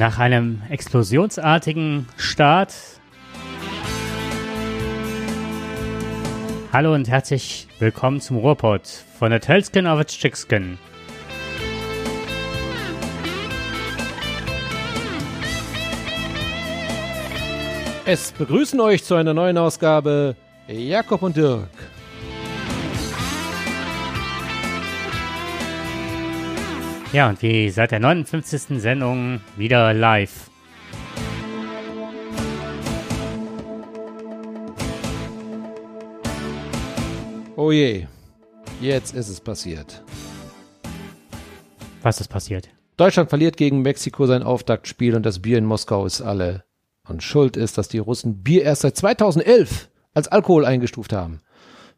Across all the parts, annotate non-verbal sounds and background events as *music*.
Nach einem explosionsartigen Start. Hallo und herzlich willkommen zum Ruhrpott von der Telskin auf Chickskin. Es begrüßen euch zu einer neuen Ausgabe Jakob und Dirk. Ja, und wie seit der 59. Sendung wieder live. Oh je, jetzt ist es passiert. Was ist passiert? Deutschland verliert gegen Mexiko sein Auftaktspiel und das Bier in Moskau ist alle. Und schuld ist, dass die Russen Bier erst seit 2011 als Alkohol eingestuft haben.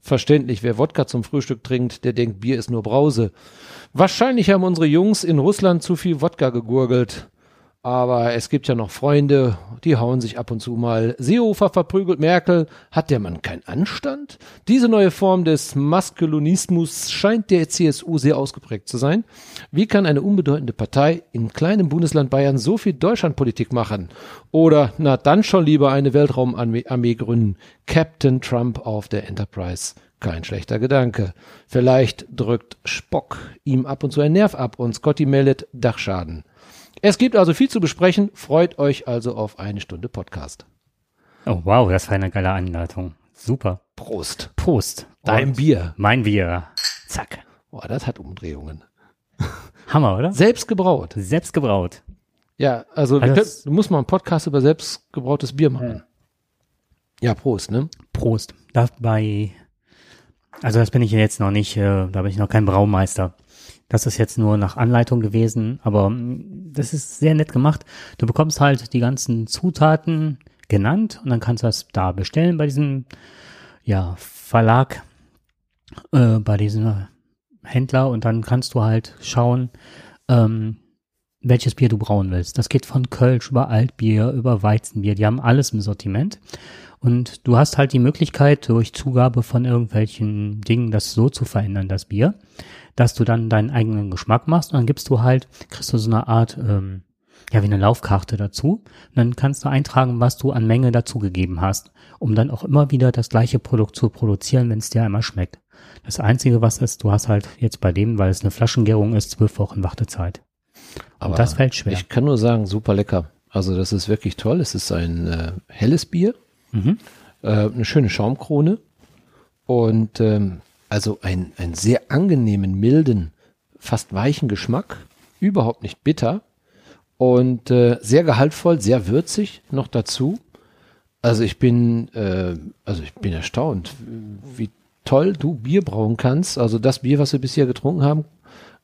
Verständlich, wer Wodka zum Frühstück trinkt, der denkt, Bier ist nur Brause. Wahrscheinlich haben unsere Jungs in Russland zu viel Wodka gegurgelt. Aber es gibt ja noch Freunde, die hauen sich ab und zu mal. Seehofer verprügelt Merkel. Hat der Mann keinen Anstand? Diese neue Form des Maskulinismus scheint der CSU sehr ausgeprägt zu sein. Wie kann eine unbedeutende Partei in kleinem Bundesland Bayern so viel Deutschlandpolitik machen? Oder, na dann schon lieber eine Weltraumarmee gründen. Captain Trump auf der Enterprise. Kein schlechter Gedanke. Vielleicht drückt Spock ihm ab und zu ein Nerv ab und Scotty meldet Dachschaden. Es gibt also viel zu besprechen. Freut euch also auf eine Stunde Podcast. Oh wow, das war eine geile Anleitung. Super. Prost. Prost. Dein Und Bier. Mein Bier. Zack. Boah, das hat Umdrehungen. *laughs* Hammer, oder? Selbst gebraut. Selbst gebraut. Ja, also Also können, du musst mal einen Podcast über selbstgebrautes Bier machen. Ja, Prost, ne? Prost. Dabei, also das bin ich jetzt noch nicht, äh, da bin ich noch kein Braumeister. Das ist jetzt nur nach Anleitung gewesen, aber mm, das ist sehr nett gemacht. Du bekommst halt die ganzen Zutaten genannt und dann kannst du das da bestellen bei diesem ja, Verlag, äh, bei diesem Händler und dann kannst du halt schauen, ähm, welches Bier du brauen willst. Das geht von Kölsch über Altbier, über Weizenbier, die haben alles im Sortiment. Und du hast halt die Möglichkeit, durch Zugabe von irgendwelchen Dingen das so zu verändern, das Bier, dass du dann deinen eigenen Geschmack machst und dann gibst du halt, kriegst du so eine Art, ähm, ja, wie eine Laufkarte dazu. Und dann kannst du eintragen, was du an Menge dazugegeben hast, um dann auch immer wieder das gleiche Produkt zu produzieren, wenn es dir einmal schmeckt. Das Einzige, was ist, du hast halt jetzt bei dem, weil es eine Flaschengärung ist, zwölf Wochen Wartezeit. Aber Und das fällt schwer. Ich kann nur sagen, super lecker. Also das ist wirklich toll. Es ist ein äh, helles Bier, Mhm. äh, eine schöne Schaumkrone und ähm, also ein, einen sehr angenehmen, milden, fast weichen Geschmack. Überhaupt nicht bitter und äh, sehr gehaltvoll, sehr würzig noch dazu. Also ich bin, äh, also ich bin erstaunt, wie toll du Bier brauen kannst. Also das Bier, was wir bisher getrunken haben,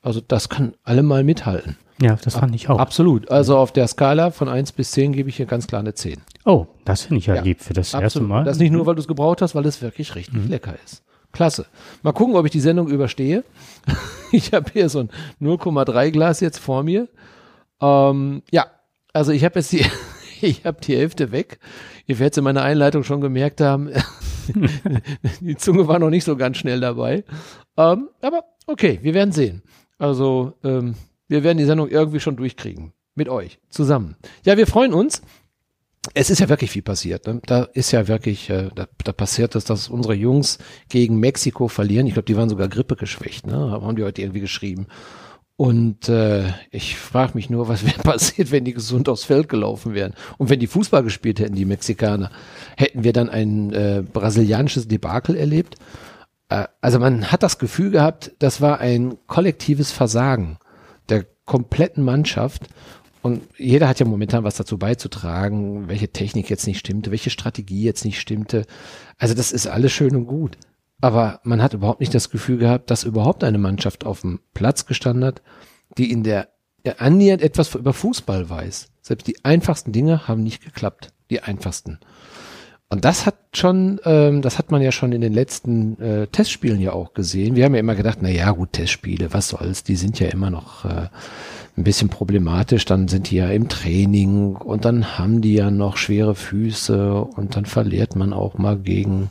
also das kann allemal mithalten. Ja, das fand ich auch. Absolut. Also auf der Skala von 1 bis 10 gebe ich hier ganz klar eine 10. Oh, das finde ich ja, Ja, lieb für das erste Absolut. Mal. Das nicht nur, weil du es gebraut hast, weil es wirklich richtig lecker ist. Klasse. Mal gucken, ob ich die Sendung überstehe. *laughs* Ich habe hier so ein 0,3 Glas jetzt vor mir. Ähm, ja, also ich habe jetzt die, *laughs* ich habe die Hälfte weg. Ihr werdet es in meiner Einleitung schon gemerkt haben. *laughs* die Zunge war noch nicht so ganz schnell dabei. Ähm, aber okay, wir werden sehen. Also ähm, wir werden die Sendung irgendwie schon durchkriegen. Mit euch zusammen. Ja, wir freuen uns. Es ist ja wirklich viel passiert. Ne? Da ist ja wirklich, äh, da, da passiert es, dass unsere Jungs gegen Mexiko verlieren. Ich glaube, die waren sogar grippegeschwächt, ne? Haben die heute irgendwie geschrieben. Und äh, ich frage mich nur, was *laughs* wäre passiert, wenn die gesund aufs Feld gelaufen wären. Und wenn die Fußball gespielt hätten, die Mexikaner, hätten wir dann ein äh, brasilianisches Debakel erlebt. Äh, also man hat das Gefühl gehabt, das war ein kollektives Versagen der kompletten Mannschaft. Und jeder hat ja momentan was dazu beizutragen, welche Technik jetzt nicht stimmte, welche Strategie jetzt nicht stimmte. Also das ist alles schön und gut. Aber man hat überhaupt nicht das Gefühl gehabt, dass überhaupt eine Mannschaft auf dem Platz gestanden hat, die in der ja, annähernd etwas über Fußball weiß. Selbst die einfachsten Dinge haben nicht geklappt. Die einfachsten. Und das hat schon, ähm, das hat man ja schon in den letzten äh, Testspielen ja auch gesehen. Wir haben ja immer gedacht, na ja, gut, Testspiele, was soll's, die sind ja immer noch äh, ein bisschen problematisch. Dann sind die ja im Training und dann haben die ja noch schwere Füße und dann verliert man auch mal gegen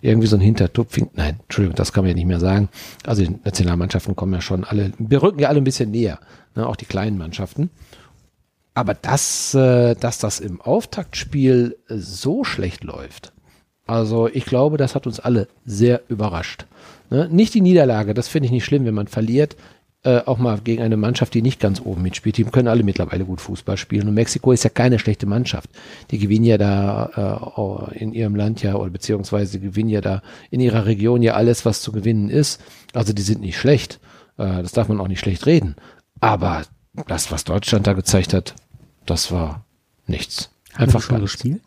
irgendwie so ein Hintertupfing. Nein, Entschuldigung, das kann man ja nicht mehr sagen. Also die Nationalmannschaften kommen ja schon alle, wir rücken ja alle ein bisschen näher, ne, auch die kleinen Mannschaften. Aber dass, äh, dass das im Auftaktspiel so schlecht läuft, also ich glaube, das hat uns alle sehr überrascht. Ne? Nicht die Niederlage, das finde ich nicht schlimm, wenn man verliert, äh, auch mal gegen eine Mannschaft, die nicht ganz oben mitspielt. Die können alle mittlerweile gut Fußball spielen. Und Mexiko ist ja keine schlechte Mannschaft. Die gewinnen ja da äh, in ihrem Land ja, oder beziehungsweise gewinnen ja da in ihrer Region ja alles, was zu gewinnen ist. Also die sind nicht schlecht. Äh, das darf man auch nicht schlecht reden. Aber das, was Deutschland da gezeigt hat, das war nichts. Einfach schon gespielt?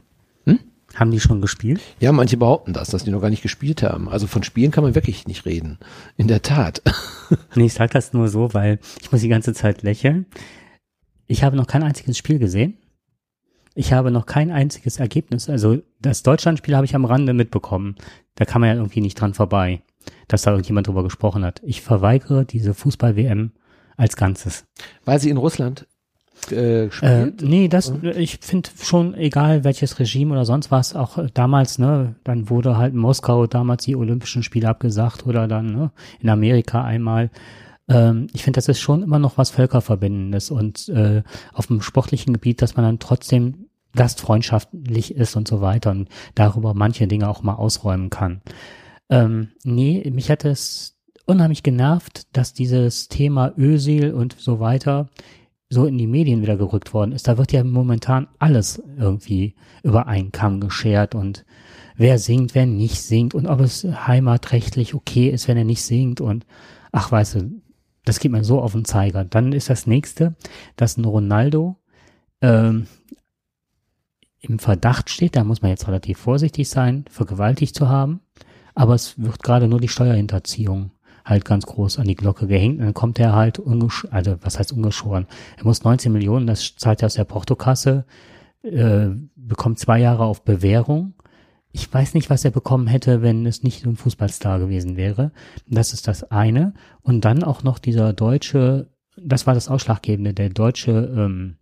Hm? Haben die schon gespielt? Ja, manche behaupten das, dass die noch gar nicht gespielt haben. Also von Spielen kann man wirklich nicht reden. In der Tat. *laughs* nee, ich sage das nur so, weil ich muss die ganze Zeit lächeln. Ich habe noch kein einziges Spiel gesehen. Ich habe noch kein einziges Ergebnis. Also das Deutschlandspiel habe ich am Rande mitbekommen. Da kann man ja irgendwie nicht dran vorbei, dass da irgendjemand drüber gesprochen hat. Ich verweigere diese Fußball-WM als Ganzes. Weil sie in Russland äh? Äh, nee, das, ich finde schon, egal welches Regime oder sonst was, auch damals, ne, dann wurde halt in Moskau damals die Olympischen Spiele abgesagt oder dann ne, in Amerika einmal. Ähm, ich finde, das ist schon immer noch was Völkerverbindendes und äh, auf dem sportlichen Gebiet, dass man dann trotzdem gastfreundschaftlich ist und so weiter und darüber manche Dinge auch mal ausräumen kann. Ähm, nee, mich hat es unheimlich genervt, dass dieses Thema Ösil und so weiter so in die Medien wieder gerückt worden ist. Da wird ja momentan alles irgendwie über einen Kamm geschert und wer singt, wer nicht singt und ob es heimatrechtlich okay ist, wenn er nicht singt und ach, weißt du, das geht mir so auf den Zeiger. Dann ist das nächste, dass ein Ronaldo ähm, im Verdacht steht, da muss man jetzt relativ vorsichtig sein, vergewaltigt zu haben, aber es wird gerade nur die Steuerhinterziehung halt ganz groß an die Glocke gehängt. Und dann kommt er halt, also was heißt ungeschoren? Er muss 19 Millionen, das zahlt er aus der Portokasse, äh, bekommt zwei Jahre auf Bewährung. Ich weiß nicht, was er bekommen hätte, wenn es nicht ein Fußballstar gewesen wäre. Das ist das eine. Und dann auch noch dieser deutsche, das war das Ausschlaggebende, der deutsche ähm,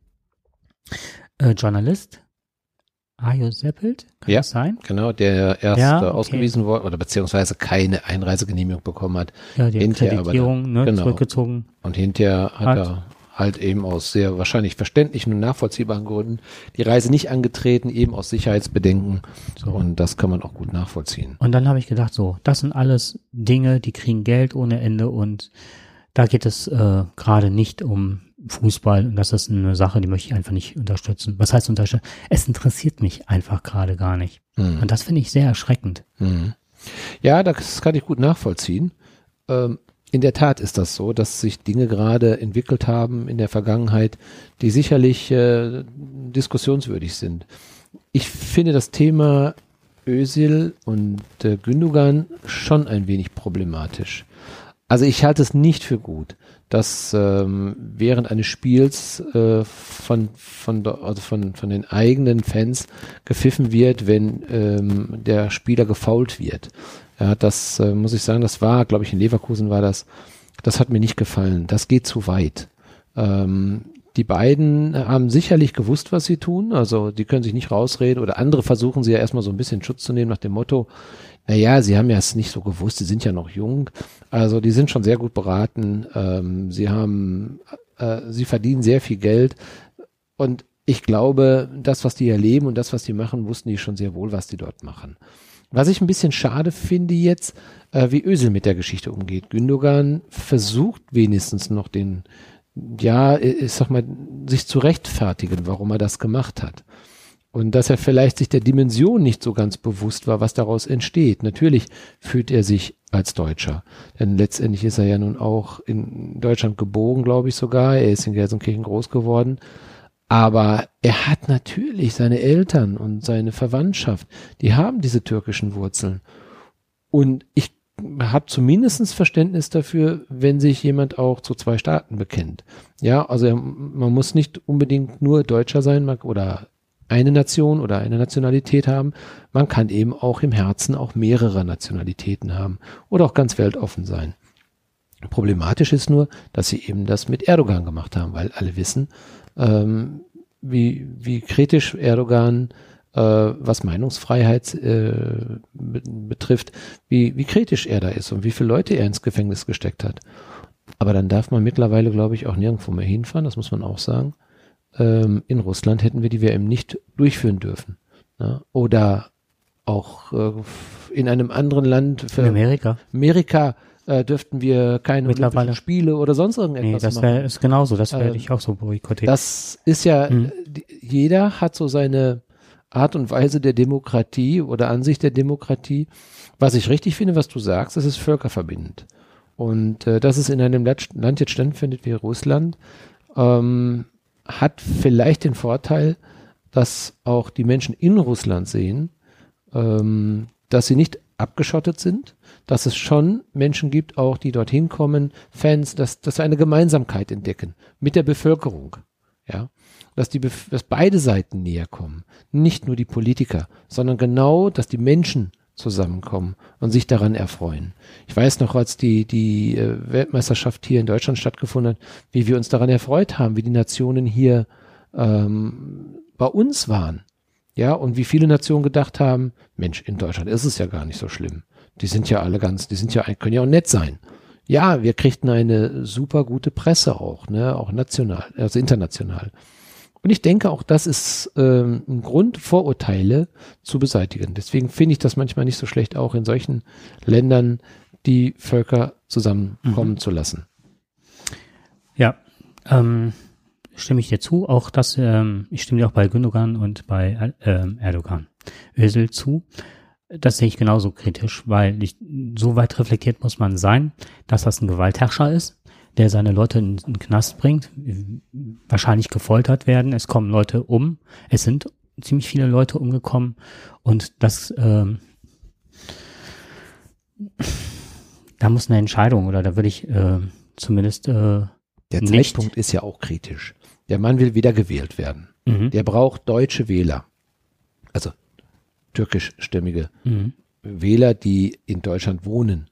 äh, Journalist, Ajo Seppelt, kann ja, das sein? Genau, der erst ja, okay. ausgewiesen wurde oder beziehungsweise keine Einreisegenehmigung bekommen hat. Ja, die hinterher Kreditierung ne, genau. zurückgezogen. Und hinterher hat, hat er halt eben aus sehr wahrscheinlich verständlichen und nachvollziehbaren Gründen die Reise nicht angetreten, eben aus Sicherheitsbedenken. So. Und das kann man auch gut nachvollziehen. Und dann habe ich gedacht, so, das sind alles Dinge, die kriegen Geld ohne Ende und da geht es äh, gerade nicht um Fußball das ist eine Sache, die möchte ich einfach nicht unterstützen. Was heißt unterstützen? Es interessiert mich einfach gerade gar nicht. Mhm. Und das finde ich sehr erschreckend. Mhm. Ja, das kann ich gut nachvollziehen. Ähm, in der Tat ist das so, dass sich Dinge gerade entwickelt haben in der Vergangenheit, die sicherlich äh, diskussionswürdig sind. Ich finde das Thema Özil und äh, Gündogan schon ein wenig problematisch. Also ich halte es nicht für gut, dass ähm, während eines Spiels äh, von, von, also von, von den eigenen Fans gepfiffen wird, wenn ähm, der Spieler gefault wird. Ja, das äh, muss ich sagen, das war, glaube ich, in Leverkusen war das, das hat mir nicht gefallen. Das geht zu weit. Ähm, die beiden haben sicherlich gewusst, was sie tun. Also die können sich nicht rausreden oder andere versuchen sie ja erstmal so ein bisschen Schutz zu nehmen nach dem Motto, naja, sie haben ja es nicht so gewusst, sie sind ja noch jung. Also die sind schon sehr gut beraten. Ähm, sie haben, äh, sie verdienen sehr viel Geld. Und ich glaube, das, was die erleben und das, was die machen, wussten die schon sehr wohl, was die dort machen. Was ich ein bisschen schade finde jetzt, äh, wie Ösel mit der Geschichte umgeht. Gündogan versucht wenigstens noch den, ja, ich sag mal, sich zu rechtfertigen, warum er das gemacht hat. Und dass er vielleicht sich der Dimension nicht so ganz bewusst war, was daraus entsteht. Natürlich fühlt er sich als Deutscher. Denn letztendlich ist er ja nun auch in Deutschland geboren, glaube ich sogar. Er ist in Gelsenkirchen groß geworden. Aber er hat natürlich seine Eltern und seine Verwandtschaft, die haben diese türkischen Wurzeln. Und ich habe zumindestens Verständnis dafür, wenn sich jemand auch zu zwei Staaten bekennt. Ja, also man muss nicht unbedingt nur Deutscher sein oder eine Nation oder eine Nationalität haben. Man kann eben auch im Herzen auch mehrere Nationalitäten haben oder auch ganz weltoffen sein. Problematisch ist nur, dass sie eben das mit Erdogan gemacht haben, weil alle wissen, ähm, wie, wie kritisch Erdogan, äh, was Meinungsfreiheit äh, betrifft, wie, wie kritisch er da ist und wie viele Leute er ins Gefängnis gesteckt hat. Aber dann darf man mittlerweile, glaube ich, auch nirgendwo mehr hinfahren, das muss man auch sagen. Ähm, in Russland hätten wir die WM nicht durchführen dürfen. Ja? Oder auch äh, in einem anderen Land. Für in Amerika. Amerika äh, dürften wir keine Mittlerweile. Spiele oder sonst irgendetwas Nee, das machen. wäre ist genauso, das werde Ähm, ich auch so boykottiert. Das ist ja, Mhm. jeder hat so seine Art und Weise der Demokratie oder Ansicht der Demokratie. Was ich richtig finde, was du sagst, das ist völkerverbindend. Und äh, dass es in einem Land jetzt stattfindet wie Russland, ähm, hat vielleicht den Vorteil, dass auch die Menschen in Russland sehen, ähm, dass sie nicht abgeschottet sind, dass es schon Menschen gibt, auch die dorthin kommen, Fans, dass, dass wir eine Gemeinsamkeit entdecken mit der Bevölkerung. Ja, dass die, dass beide Seiten näher kommen. Nicht nur die Politiker, sondern genau, dass die Menschen zusammenkommen und sich daran erfreuen. Ich weiß noch, als die, die äh, Weltmeisterschaft hier in Deutschland stattgefunden hat, wie wir uns daran erfreut haben, wie die Nationen hier ähm, bei uns waren. Ja, und wie viele Nationen gedacht haben, Mensch, in Deutschland ist es ja gar nicht so schlimm. Die sind ja alle ganz, die sind ja, können ja auch nett sein. Ja, wir kriegten eine super gute Presse auch, ne, auch national, also international. Und ich denke, auch das ist ähm, ein Grund, Vorurteile zu beseitigen. Deswegen finde ich das manchmal nicht so schlecht, auch in solchen Ländern die Völker zusammenkommen zu lassen. Ja, ähm, stimme ich dir zu. Auch das, ähm, ich stimme dir auch bei Gündogan und bei ähm, Erdogan, Özil zu. Das sehe ich genauso kritisch, weil ich, so weit reflektiert muss man sein, dass das ein Gewaltherrscher ist, der seine Leute in, den Knast bringt, wahrscheinlich gefoltert werden. Es kommen Leute um. Es sind ziemlich viele Leute umgekommen und das, ähm, da muss eine Entscheidung oder da würde ich äh, zumindest äh, Der Nicht. Zeitpunkt ist ja auch kritisch. Der Mann will wieder gewählt werden. mhm. Der braucht deutsche Wähler. Also türkischstämmige Mhm. Wähler, die in Deutschland wohnen.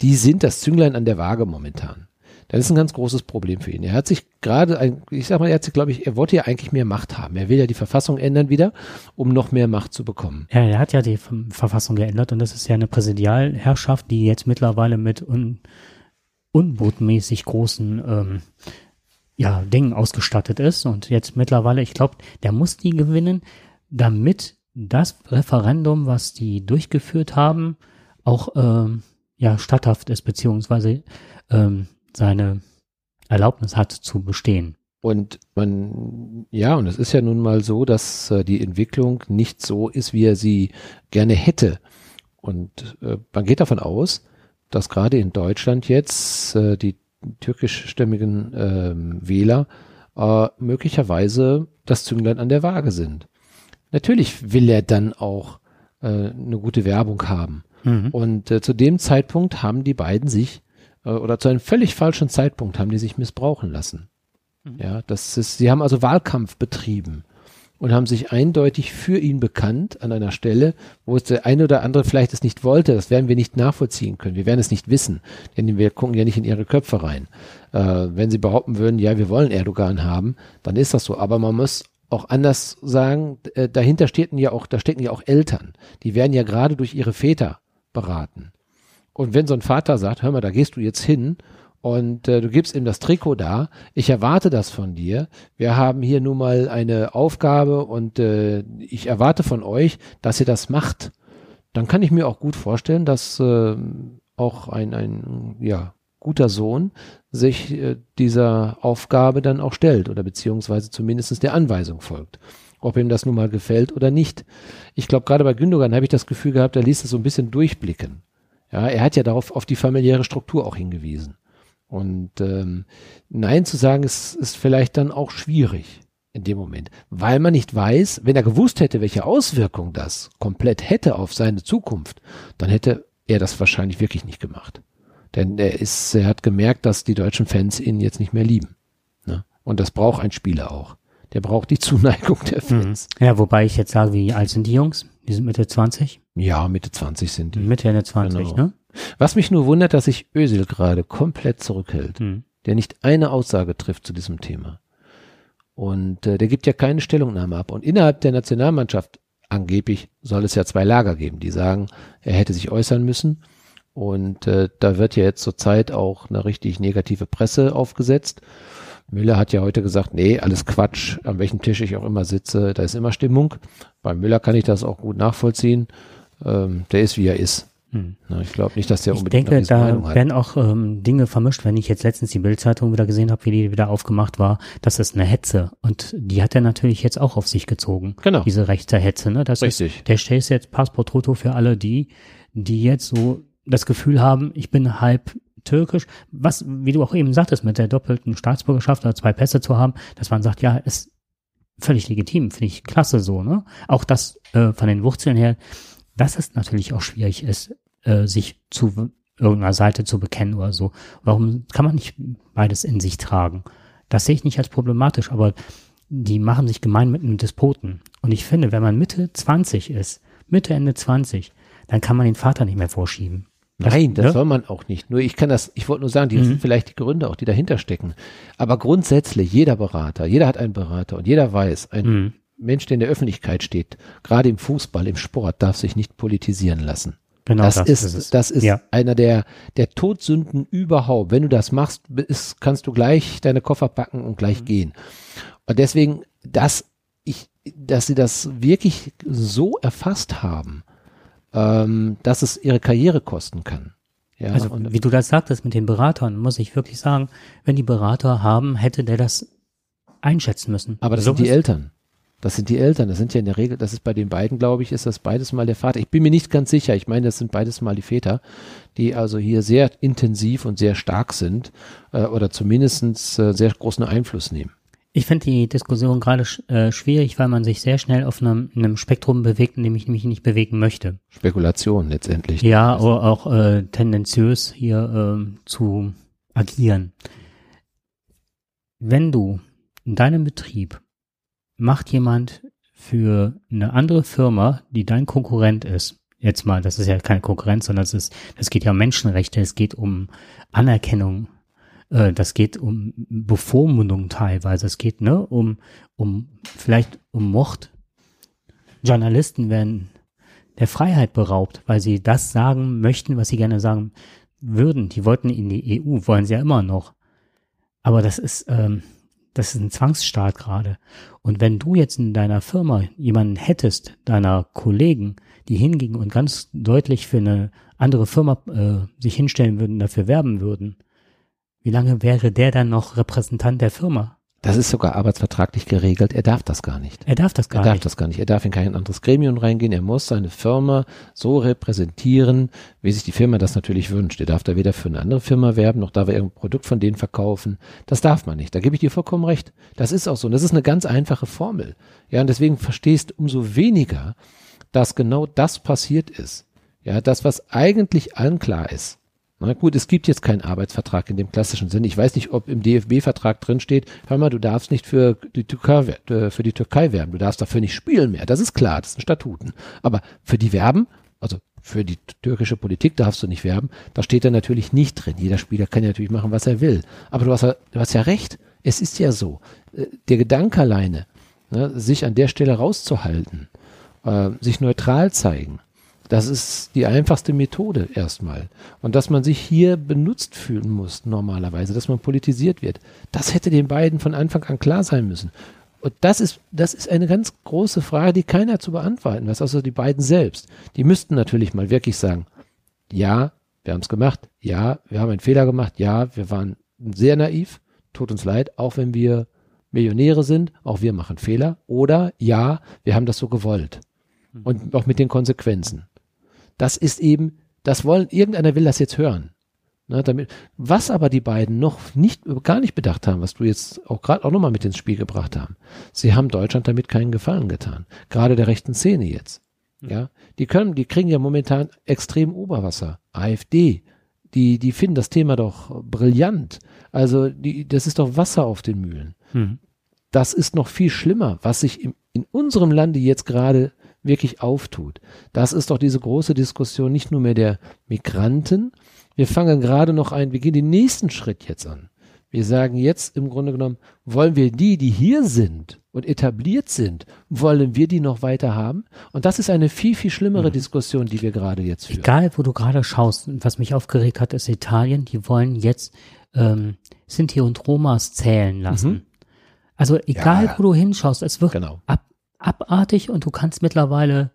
Die sind das Zünglein an der Waage momentan. Das ist ein ganz großes Problem für ihn. Er hat sich gerade, ich sag mal, er hat sich, glaube ich, er wollte ja eigentlich mehr Macht haben. Er will ja die Verfassung ändern wieder, um noch mehr Macht zu bekommen. Ja, er hat ja die Ver- Verfassung geändert und das ist ja eine Präsidialherrschaft, die jetzt mittlerweile mit un, unbotmäßig großen ähm, ja, Dingen ausgestattet ist und jetzt mittlerweile, ich glaube, der muss die gewinnen, damit das Referendum, was die durchgeführt haben, auch ähm, ja statthaft ist, beziehungsweise ähm, seine Erlaubnis hat zu bestehen. Und man, ja, und es ist ja nun mal so, dass äh, die Entwicklung nicht so ist, wie er sie gerne hätte. Und äh, man geht davon aus, dass gerade in Deutschland jetzt äh, die türkischstämmigen ähm, Wähler äh, möglicherweise das Zünglein an der Waage sind. Natürlich will er dann auch äh, eine gute Werbung haben. Mhm. Und äh, zu dem Zeitpunkt haben die beiden sich, oder zu einem völlig falschen Zeitpunkt haben die sich missbrauchen lassen. Ja, das ist, sie haben also Wahlkampf betrieben und haben sich eindeutig für ihn bekannt an einer Stelle, wo es der eine oder andere vielleicht es nicht wollte. Das werden wir nicht nachvollziehen können. Wir werden es nicht wissen, denn wir gucken ja nicht in ihre Köpfe rein. Äh, wenn sie behaupten würden, ja, wir wollen Erdogan haben, dann ist das so. Aber man muss auch anders sagen, äh, dahinter stecken ja auch, da stecken ja auch Eltern. Die werden ja gerade durch ihre Väter beraten. Und wenn so ein Vater sagt, hör mal, da gehst du jetzt hin und äh, du gibst ihm das Trikot da, ich erwarte das von dir. Wir haben hier nun mal eine Aufgabe und äh, ich erwarte von euch, dass ihr das macht. Dann kann ich mir auch gut vorstellen, dass äh, auch ein, ein ja, guter Sohn sich äh, dieser Aufgabe dann auch stellt oder beziehungsweise zumindest der Anweisung folgt. Ob ihm das nun mal gefällt oder nicht. Ich glaube, gerade bei Gündogan habe ich das Gefühl gehabt, er ließ es so ein bisschen durchblicken. Ja, er hat ja darauf auf die familiäre Struktur auch hingewiesen. Und ähm, Nein zu sagen, ist, ist vielleicht dann auch schwierig in dem Moment, weil man nicht weiß, wenn er gewusst hätte, welche Auswirkung das komplett hätte auf seine Zukunft, dann hätte er das wahrscheinlich wirklich nicht gemacht. Denn er ist, er hat gemerkt, dass die deutschen Fans ihn jetzt nicht mehr lieben. Ne? Und das braucht ein Spieler auch. Der braucht die *laughs* Zuneigung der Fans. Ja, wobei ich jetzt sage, wie alt sind die Jungs? Die sind Mitte 20? Ja, Mitte 20 sind die. Mitte, Ende 20, Genau. ne? Was mich nur wundert, dass sich Özil gerade komplett zurückhält. Hm. der nicht eine Aussage trifft zu diesem Thema. Und äh, der gibt ja keine Stellungnahme ab. Und innerhalb der Nationalmannschaft, angeblich, soll es ja zwei Lager geben, die sagen, er hätte sich äußern müssen. Und äh, da wird ja jetzt zurzeit auch eine richtig negative Presse aufgesetzt. Müller hat ja heute gesagt, nee, alles Quatsch, an welchem Tisch ich auch immer sitze, da ist immer Stimmung. Bei Müller kann ich das auch gut nachvollziehen. Ähm, der ist, wie er ist. Hm. Na, ich glaube nicht, dass der ich unbedingt denke, da werden auch ähm, Dinge vermischt, wenn ich jetzt letztens die Bildzeitung wieder gesehen habe, wie die wieder aufgemacht war, das ist eine Hetze und die hat er natürlich jetzt auch auf sich gezogen. Genau. Diese rechte Hetze, ne? Das Richtig. Ist, der ist jetzt Passportfoto für alle die, die jetzt so das Gefühl haben, ich bin halb türkisch, was, wie du auch eben sagtest, mit der doppelten Staatsbürgerschaft oder zwei Pässe zu haben, dass man sagt, ja, ist völlig legitim, finde ich klasse so, ne? Auch das äh, von den Wurzeln her, dass es natürlich auch schwierig ist, äh, sich zu irgendeiner Seite zu bekennen oder so. Warum kann man nicht beides in sich tragen? Das sehe ich nicht als problematisch, aber die machen sich gemein mit einem Despoten. Und ich finde, wenn man Mitte 20 ist, Mitte, Ende 20, dann kann man den Vater nicht mehr vorschieben. Nein, das ja? soll man auch nicht. Nur ich kann das, ich wollte nur sagen, die mhm. sind vielleicht die Gründe auch, die dahinter stecken. Aber grundsätzlich, jeder Berater, jeder hat einen Berater und jeder weiß, ein mhm. Mensch, der in der Öffentlichkeit steht, gerade im Fußball, im Sport, darf sich nicht politisieren lassen. Genau, das, das ist, ist es. das ist ja. einer der, der Todsünden überhaupt. Wenn du das machst, ist, kannst du gleich deine Koffer packen und gleich mhm. gehen. Und deswegen, dass ich, dass sie das wirklich so erfasst haben, ähm, dass es ihre Karriere kosten kann. Ja, also wie du das sagtest mit den Beratern, muss ich wirklich sagen, wenn die Berater haben, hätte der das einschätzen müssen. Aber das so sind die Eltern. Das sind die Eltern. Das sind ja in der Regel, das ist bei den beiden, glaube ich, ist das beides mal der Vater. Ich bin mir nicht ganz sicher. Ich meine, das sind beides mal die Väter, die also hier sehr intensiv und sehr stark sind äh, oder zumindestens äh, sehr großen Einfluss nehmen. Ich finde die Diskussion gerade äh, schwierig, weil man sich sehr schnell auf einem, einem Spektrum bewegt, in dem ich mich nicht bewegen möchte. Spekulation letztendlich. Ja, oder auch äh, tendenziös hier äh, zu agieren. Wenn du in deinem Betrieb macht jemand für eine andere Firma, die dein Konkurrent ist, jetzt mal, das ist ja keine Konkurrenz, sondern es ist, es geht ja um Menschenrechte, es geht um Anerkennung äh, das geht um Bevormundung teilweise. Es geht ne, um, um vielleicht um Mord. Journalisten werden der Freiheit beraubt, weil sie das sagen möchten, was sie gerne sagen würden. Die wollten in die EU, wollen sie ja immer noch. Aber das ist, ähm, das ist ein Zwangsstaat gerade. Und wenn du jetzt in deiner Firma jemanden hättest, deiner Kollegen, die hingingen und ganz deutlich für eine andere Firma äh, sich hinstellen würden, dafür werben würden, wie lange wäre der dann noch Repräsentant der Firma? Das ist sogar arbeitsvertraglich geregelt. Er darf das gar nicht. Er darf das gar nicht. Er darf nicht. das gar nicht. Er darf in kein anderes Gremium reingehen. Er muss seine Firma so repräsentieren, wie sich die Firma das natürlich wünscht. Er darf da weder für eine andere Firma werben, noch darf er irgendein Produkt von denen verkaufen. Das darf man nicht. Da gebe ich dir vollkommen recht. Das ist auch so. Und das ist eine ganz einfache Formel. Ja, und deswegen verstehst umso weniger, dass genau das passiert ist. Ja, das, was eigentlich allen klar ist. Na gut, es gibt jetzt keinen Arbeitsvertrag in dem klassischen Sinn. Ich weiß nicht, ob im DFB-Vertrag drin steht, hör mal, du darfst nicht für die, Türkei, für die Türkei werben, du darfst dafür nicht spielen mehr. Das ist klar, das sind Statuten. Aber für die Werben, also für die türkische Politik darfst du nicht werben, da steht da natürlich nicht drin. Jeder Spieler kann ja natürlich machen, was er will. Aber du hast ja, du hast ja recht, es ist ja so. Äh, der Gedanke alleine, ne, sich an der Stelle rauszuhalten, äh, sich neutral zeigen, das ist die einfachste Methode erstmal. Und dass man sich hier benutzt fühlen muss normalerweise, dass man politisiert wird, das hätte den beiden von Anfang an klar sein müssen. Und das ist, das ist eine ganz große Frage, die keiner zu beantworten weiß, außer die beiden selbst. Die müssten natürlich mal wirklich sagen, ja, wir haben es gemacht, ja, wir haben einen Fehler gemacht, ja, wir waren sehr naiv, tut uns leid, auch wenn wir Millionäre sind, auch wir machen Fehler, oder ja, wir haben das so gewollt. Und auch mit den Konsequenzen. Das ist eben, das wollen, irgendeiner will das jetzt hören. Ne, damit, was aber die beiden noch nicht, gar nicht bedacht haben, was du jetzt auch gerade auch nochmal mit ins Spiel gebracht haben. Sie haben Deutschland damit keinen Gefallen getan. Gerade der rechten Szene jetzt. Hm. Ja, die können, die kriegen ja momentan extrem Oberwasser. AfD, die, die finden das Thema doch brillant. Also, die, das ist doch Wasser auf den Mühlen. Hm. Das ist noch viel schlimmer, was sich im, in unserem Lande jetzt gerade wirklich auftut. Das ist doch diese große Diskussion nicht nur mehr der Migranten. Wir fangen gerade noch ein, wir gehen den nächsten Schritt jetzt an. Wir sagen jetzt im Grunde genommen, wollen wir die, die hier sind und etabliert sind, wollen wir die noch weiter haben? Und das ist eine viel, viel schlimmere mhm. Diskussion, die wir gerade jetzt führen. Egal, wo du gerade schaust, was mich aufgeregt hat, ist Italien, die wollen jetzt ähm, Sinti und Romas zählen lassen. Mhm. Also egal, Ja. wo du hinschaust, es wird Genau. ab, abartig und du kannst mittlerweile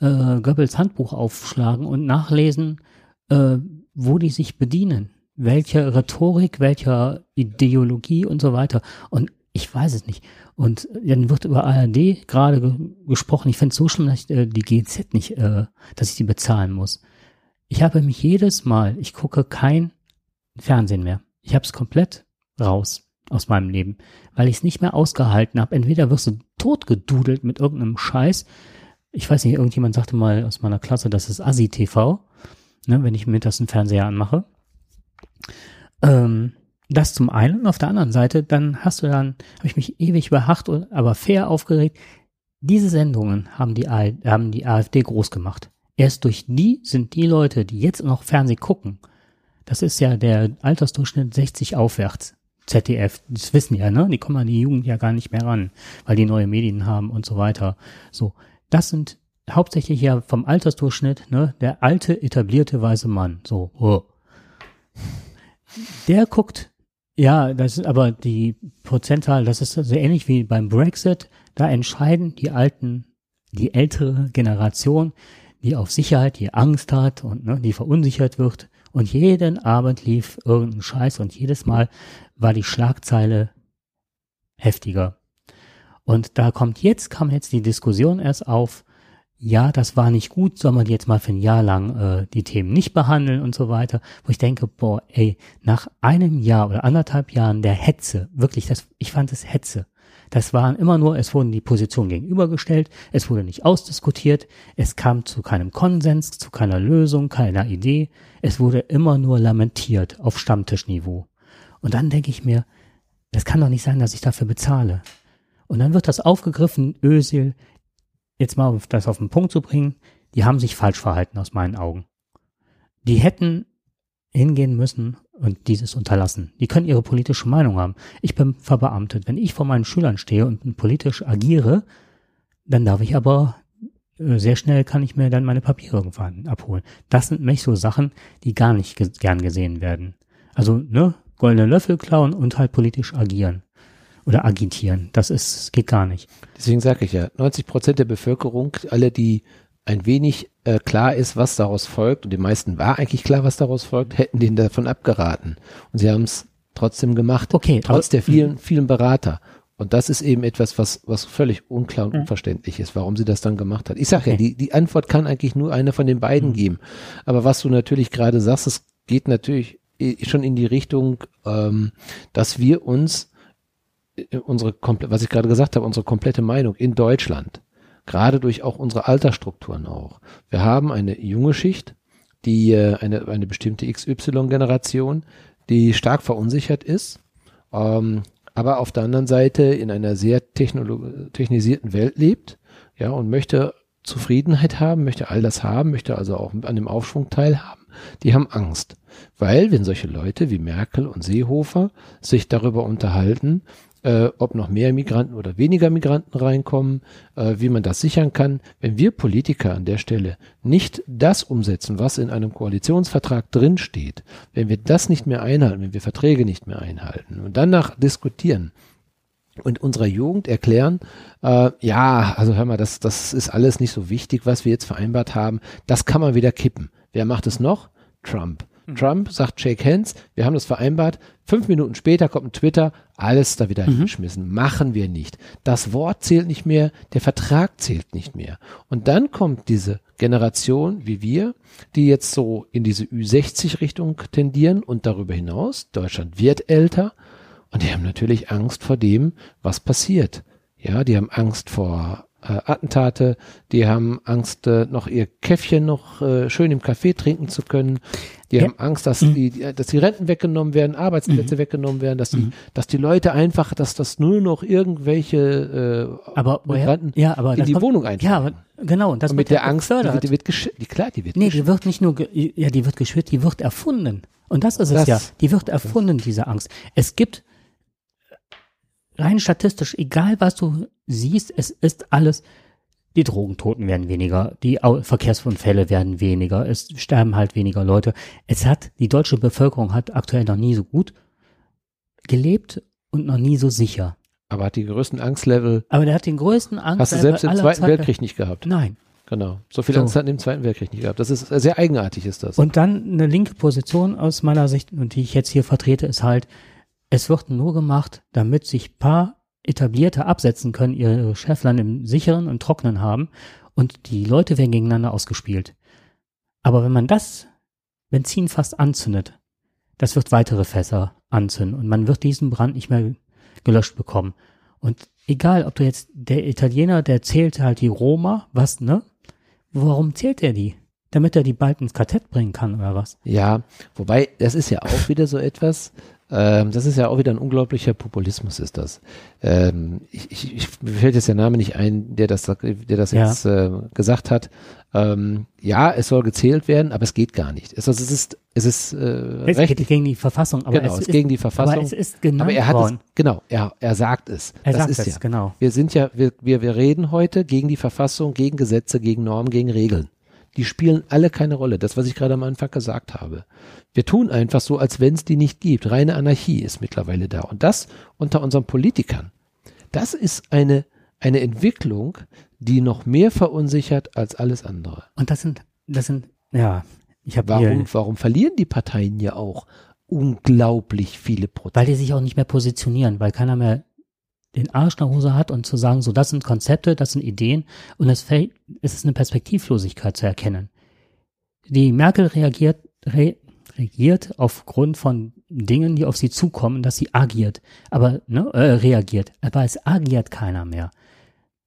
äh, Goebbels Handbuch aufschlagen und nachlesen, äh, wo die sich bedienen. Welche Rhetorik, welcher Ideologie und so weiter. Und ich weiß es nicht. Und dann wird über ARD gerade ge gesprochen. Ich finde es so schlimm, dass ich äh, die GZ nicht, äh, dass ich die bezahlen muss. Ich habe mich jedes Mal, ich gucke kein Fernsehen mehr. Ich habe es komplett raus aus meinem Leben, weil ich es nicht mehr ausgehalten habe. Entweder wirst du totgedudelt mit irgendeinem Scheiß. Ich weiß nicht, irgendjemand sagte mal aus meiner Klasse, das ist Asi-TV, ne, wenn ich mir das einen Fernseher anmache. Ähm, das zum einen. Und auf der anderen Seite, dann hast du dann, habe ich mich ewig überhacht, aber fair aufgeregt. Diese Sendungen haben die, haben die AfD groß gemacht. Erst durch die sind die Leute, die jetzt noch Fernsehen gucken, das ist ja der Altersdurchschnitt 60 aufwärts. ZDF, das wissen ja, ne? Die kommen an die Jugend ja gar nicht mehr ran, weil die neue Medien haben und so weiter. So, das sind hauptsächlich ja vom Altersdurchschnitt, ne? Der alte, etablierte weiße Mann. So, oh. Der guckt, ja, das ist aber die Prozentzahl, das ist so ähnlich wie beim Brexit. Da entscheiden die alten, die ältere Generation, die auf Sicherheit, die Angst hat und ne, die verunsichert wird. Und jeden Abend lief irgendein Scheiß und jedes Mal war die Schlagzeile heftiger. Und da kommt jetzt, kam jetzt die Diskussion erst auf, ja, das war nicht gut, soll man jetzt mal für ein Jahr lang äh, die Themen nicht behandeln und so weiter, wo ich denke, boah, ey, nach einem Jahr oder anderthalb Jahren der Hetze, wirklich, das, ich fand es Hetze. Das waren immer nur, es wurden die Positionen gegenübergestellt, es wurde nicht ausdiskutiert, es kam zu keinem Konsens, zu keiner Lösung, keiner Idee, es wurde immer nur lamentiert auf Stammtischniveau. Und dann denke ich mir, das kann doch nicht sein, dass ich dafür bezahle. Und dann wird das aufgegriffen, Ösil, jetzt mal das auf den Punkt zu bringen, die haben sich falsch verhalten aus meinen Augen. Die hätten hingehen müssen und dieses unterlassen. Die können ihre politische Meinung haben. Ich bin verbeamtet. Wenn ich vor meinen Schülern stehe und politisch agiere, dann darf ich aber äh, sehr schnell kann ich mir dann meine Papiere irgendwann abholen. Das sind nämlich so Sachen, die gar nicht ge gern gesehen werden. Also, ne, goldene Löffel klauen und halt politisch agieren. Oder agitieren. Das ist, geht gar nicht. Deswegen sage ich ja, 90 Prozent der Bevölkerung, alle, die ein wenig äh, klar ist, was daraus folgt, und den meisten war eigentlich klar, was daraus folgt, *laughs* hätten denen davon abgeraten. Und sie haben es trotzdem gemacht, Okay, trotz der vielen, vielen Berater. Und das ist eben etwas, was, was völlig unklar und Mhm. unverständlich ist, warum sie das dann gemacht hat. Ich sage ja, Okay. die, die Antwort kann eigentlich nur eine von den beiden Mhm. geben. Aber was du natürlich gerade sagst, es geht natürlich eh schon in die Richtung, ähm, dass wir uns äh, unsere komple- was ich gerade gesagt habe, unsere komplette Meinung in Deutschland, gerade durch auch unsere Altersstrukturen auch. Wir haben eine junge Schicht, die äh, eine, eine bestimmte XY-Generation, die stark verunsichert ist, ähm, aber auf der anderen Seite in einer sehr technisierten Welt lebt, ja, und möchte Zufriedenheit haben, möchte all das haben, möchte also auch an dem Aufschwung teilhaben. Die haben Angst, weil wenn solche Leute wie Merkel und Seehofer sich darüber unterhalten, äh, ob noch mehr Migranten oder weniger Migranten reinkommen, äh, wie man das sichern kann. Wenn wir Politiker an der Stelle nicht das umsetzen, was in einem Koalitionsvertrag drinsteht, wenn wir das nicht mehr einhalten, wenn wir Verträge nicht mehr einhalten und danach diskutieren, und unserer Jugend erklären, äh, ja, also hör mal, das, das ist alles nicht so wichtig, was wir jetzt vereinbart haben. Das kann man wieder kippen. Wer macht es noch? Trump. Trump sagt Shake Hands, wir haben das vereinbart. Fünf Minuten später kommt ein Twitter, alles da wieder hingeschmissen. Machen wir nicht. Das Wort zählt nicht mehr, der Vertrag zählt nicht mehr. Und dann kommt diese Generation wie wir, die jetzt so in diese Ü60-Richtung tendieren und darüber hinaus. Deutschland wird älter. Und die haben natürlich Angst vor dem, was passiert. Ja, die haben Angst vor äh, Attentate, die haben Angst, äh, noch ihr Käffchen noch äh, schön im Café trinken zu können. Die Ja. haben Angst, dass die, die- dass die Renten weggenommen werden, Arbeitsplätze weggenommen werden, dass die, dass die Leute einfach, dass das nur noch irgendwelche äh, Aber, Migranten ja, aber in die kommt- Wohnung Ja, eintragen. aber genau, und das Und mit der ja Angst, die die wird die, klar, die wird Nee, die wird nicht nur, ja, die wird geschürt, die wird erfunden. Und das ist es Das- ja. Die wird erfunden, diese Angst. Es gibt rein statistisch, egal was du siehst, es ist alles, die Drogentoten werden weniger, die Verkehrsunfälle werden weniger, es sterben halt weniger Leute. Es hat, die deutsche Bevölkerung hat aktuell noch nie so gut gelebt und noch nie so sicher. Aber hat die größten Angstlevel. Aber der hat den größten Angst. Hast du selbst im Zweiten Zeit Weltkrieg nicht gehabt? Nein. Genau. So viel so. Angst hat im Zweiten Weltkrieg nicht gehabt. Das ist sehr eigenartig, ist das. Und dann eine linke Position aus meiner Sicht, und die ich jetzt hier vertrete, ist halt, es wird nur gemacht, damit sich paar etablierte absetzen können, ihre Schäflein im sicheren und trockenen haben und die Leute werden gegeneinander ausgespielt. Aber wenn man das Benzin fast anzündet, das wird weitere Fässer anzünden und man wird diesen Brand nicht mehr gelöscht bekommen. Und egal, ob du jetzt der Italiener, der zählt halt die Roma, was, ne? Warum zählt er die? Damit er die bald ins Kartett bringen kann oder was? Ja, wobei, das ist ja auch wieder so etwas, ähm, das ist ja auch wieder ein unglaublicher Populismus, ist das. Ähm, ich, ich, ich, mir fällt jetzt der Name nicht ein, der das, der das ja. jetzt äh, gesagt hat. Ähm, ja, es soll gezählt werden, aber es geht gar nicht. Es, also es ist, es ist äh, es recht, geht gegen die Verfassung. Aber genau, es, ist gegen die Verfassung. Aber es ist genau. Aber er hat es, genau, er, er sagt es. Er das sagt ist es, ja. genau. Wir sind ja, wir, wir, wir reden heute gegen die Verfassung, gegen Gesetze, gegen Normen, gegen Regeln. Die spielen alle keine Rolle. Das, was ich gerade am Anfang gesagt habe. Wir tun einfach so, als wenn es die nicht gibt. Reine Anarchie ist mittlerweile da. Und das unter unseren Politikern. Das ist eine, eine Entwicklung, die noch mehr verunsichert als alles andere. Und das sind, das sind, ja, ich habe warum, warum verlieren die Parteien ja auch unglaublich viele Prozent? Weil die sich auch nicht mehr positionieren, weil keiner mehr den Arsch der Hose hat und zu sagen, so das sind Konzepte, das sind Ideen und es, fällt, es ist eine Perspektivlosigkeit zu erkennen. Die Merkel reagiert, re, regiert aufgrund von Dingen, die auf sie zukommen, dass sie agiert, aber ne, äh, reagiert, aber es agiert keiner mehr.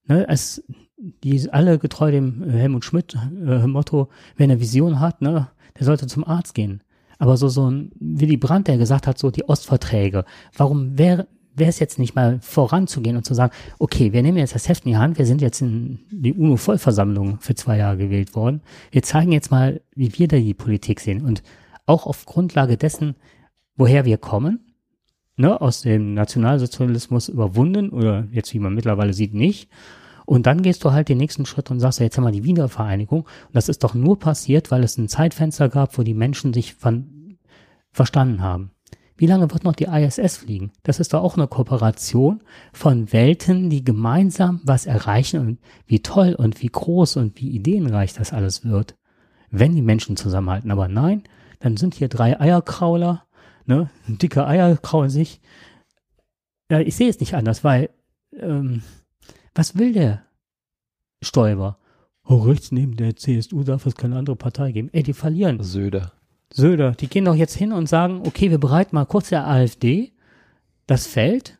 Ne, es, die alle getreu dem Helmut Schmidt äh, Motto, wer eine Vision hat, ne, der sollte zum Arzt gehen. Aber so so ein Willy Brandt, der gesagt hat, so die Ostverträge. Warum wäre wäre es jetzt nicht mal voranzugehen und zu sagen, okay, wir nehmen jetzt das Heft in die Hand, wir sind jetzt in die UNO-Vollversammlung für zwei Jahre gewählt worden. Wir zeigen jetzt mal, wie wir da die Politik sehen und auch auf Grundlage dessen, woher wir kommen, ne, aus dem Nationalsozialismus überwunden oder jetzt, wie man mittlerweile sieht, nicht. Und dann gehst du halt den nächsten Schritt und sagst, jetzt haben wir die Wiedervereinigung. Und das ist doch nur passiert, weil es ein Zeitfenster gab, wo die Menschen sich verstanden haben. Wie lange wird noch die ISS fliegen? Das ist doch auch eine Kooperation von Welten, die gemeinsam was erreichen und wie toll und wie groß und wie ideenreich das alles wird, wenn die Menschen zusammenhalten. Aber nein, dann sind hier drei Eierkrauler, ne, dicke Eier kraulen sich. Ja, ich sehe es nicht anders, weil ähm, was will der Stoiber? Oh, rechts neben der CSU darf es keine andere Partei geben. Ey, die verlieren. Söder. Söder, die gehen doch jetzt hin und sagen, okay, wir bereiten mal kurz der AfD das Feld,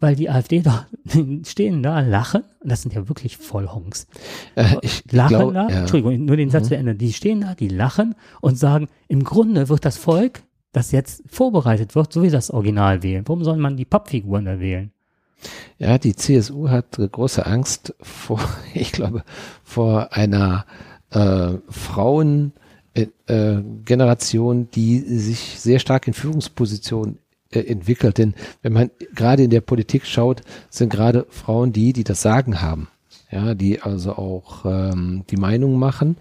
weil die AfD da *laughs* stehen da, lachen, das sind ja wirklich Vollhongs. Äh, lachen glaub, da, ja. Entschuldigung, nur den Satz mhm. zu Ende. Die stehen da, die lachen und sagen, im Grunde wird das Volk, das jetzt vorbereitet wird, so wie das Original wählen. Warum soll man die Pappfiguren da wählen? Ja, die CSU hat große Angst vor, *laughs* ich glaube, vor einer äh, Frauen äh, äh, Generation, die sich sehr stark in Führungspositionen äh, entwickelt. Denn wenn man gerade in der Politik schaut, sind gerade Frauen die, die das Sagen haben. Ja, die also auch ähm, die Meinung machen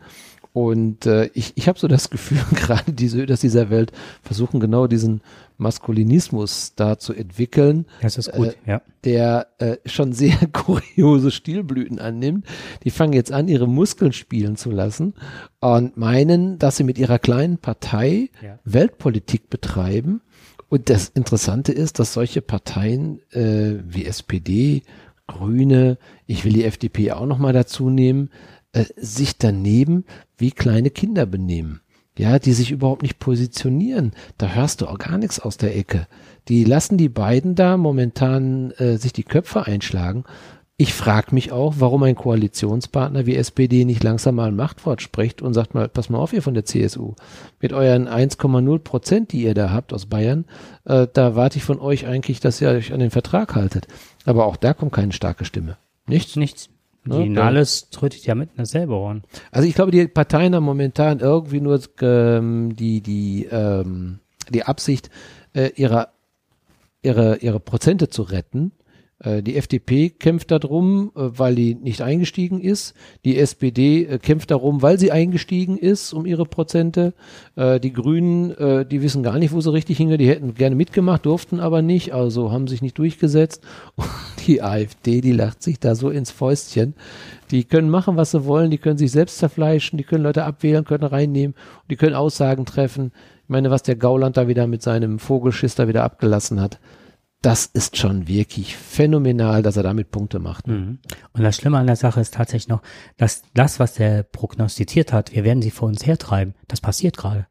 und äh, ich, ich habe so das *laughs* Gefühl, gerade die Söders dieser Welt versuchen genau diesen Maskulinismus da zu entwickeln. Das ist gut, äh, ja. Der äh, schon sehr *laughs* kuriose Stilblüten annimmt. Die fangen jetzt an, ihre Muskeln spielen zu lassen und meinen, dass sie mit ihrer kleinen Partei ja. Weltpolitik betreiben. Und das Interessante ist, dass solche Parteien äh, wie SPD, Grüne, ich will die FDP auch noch mal dazu nehmen, äh, sich daneben wie kleine Kinder benehmen. Ja, die sich überhaupt nicht positionieren. Da hörst du auch gar nichts aus der Ecke. Die lassen die beiden da momentan äh, sich die Köpfe einschlagen. Ich frage mich auch, warum ein Koalitionspartner wie SPD nicht langsam mal ein Machtwort spricht und sagt mal, pass mal auf ihr von der CSU. Mit euren 1,0 Prozent, die ihr da habt aus Bayern, äh, da warte ich von euch eigentlich, dass ihr euch an den Vertrag haltet. Aber auch da kommt keine starke Stimme. Nichts? Nichts. Die ne? Nahles trötet ja mit selber Ohren. Also ich glaube, die Parteien haben momentan irgendwie nur ähm, die, die, ähm, die Absicht, äh, ihre, ihre, ihre Prozente zu retten. Äh, die FDP kämpft darum, äh, weil die nicht eingestiegen ist. Die SPD äh, kämpft darum, weil sie eingestiegen ist, um ihre Prozente. Die Grünen, die wissen gar nicht, wo sie richtig hingehen. Die hätten gerne mitgemacht, durften aber nicht, also haben sich nicht durchgesetzt. *laughs* Und die AfD, die lacht sich da so ins Fäustchen. Die können machen, was sie wollen. Die können sich selbst zerfleischen. Die können Leute abwählen, können reinnehmen. Die können Aussagen treffen. Ich meine, was der Gauland da wieder mit seinem Vogelschiss da wieder abgelassen hat das ist schon wirklich phänomenal, dass er damit Punkte macht. Mhm. Und das Schlimme an der Sache ist tatsächlich noch, dass das, was er prognostiziert hat, wir werden sie vor uns hertreiben, das passiert gerade.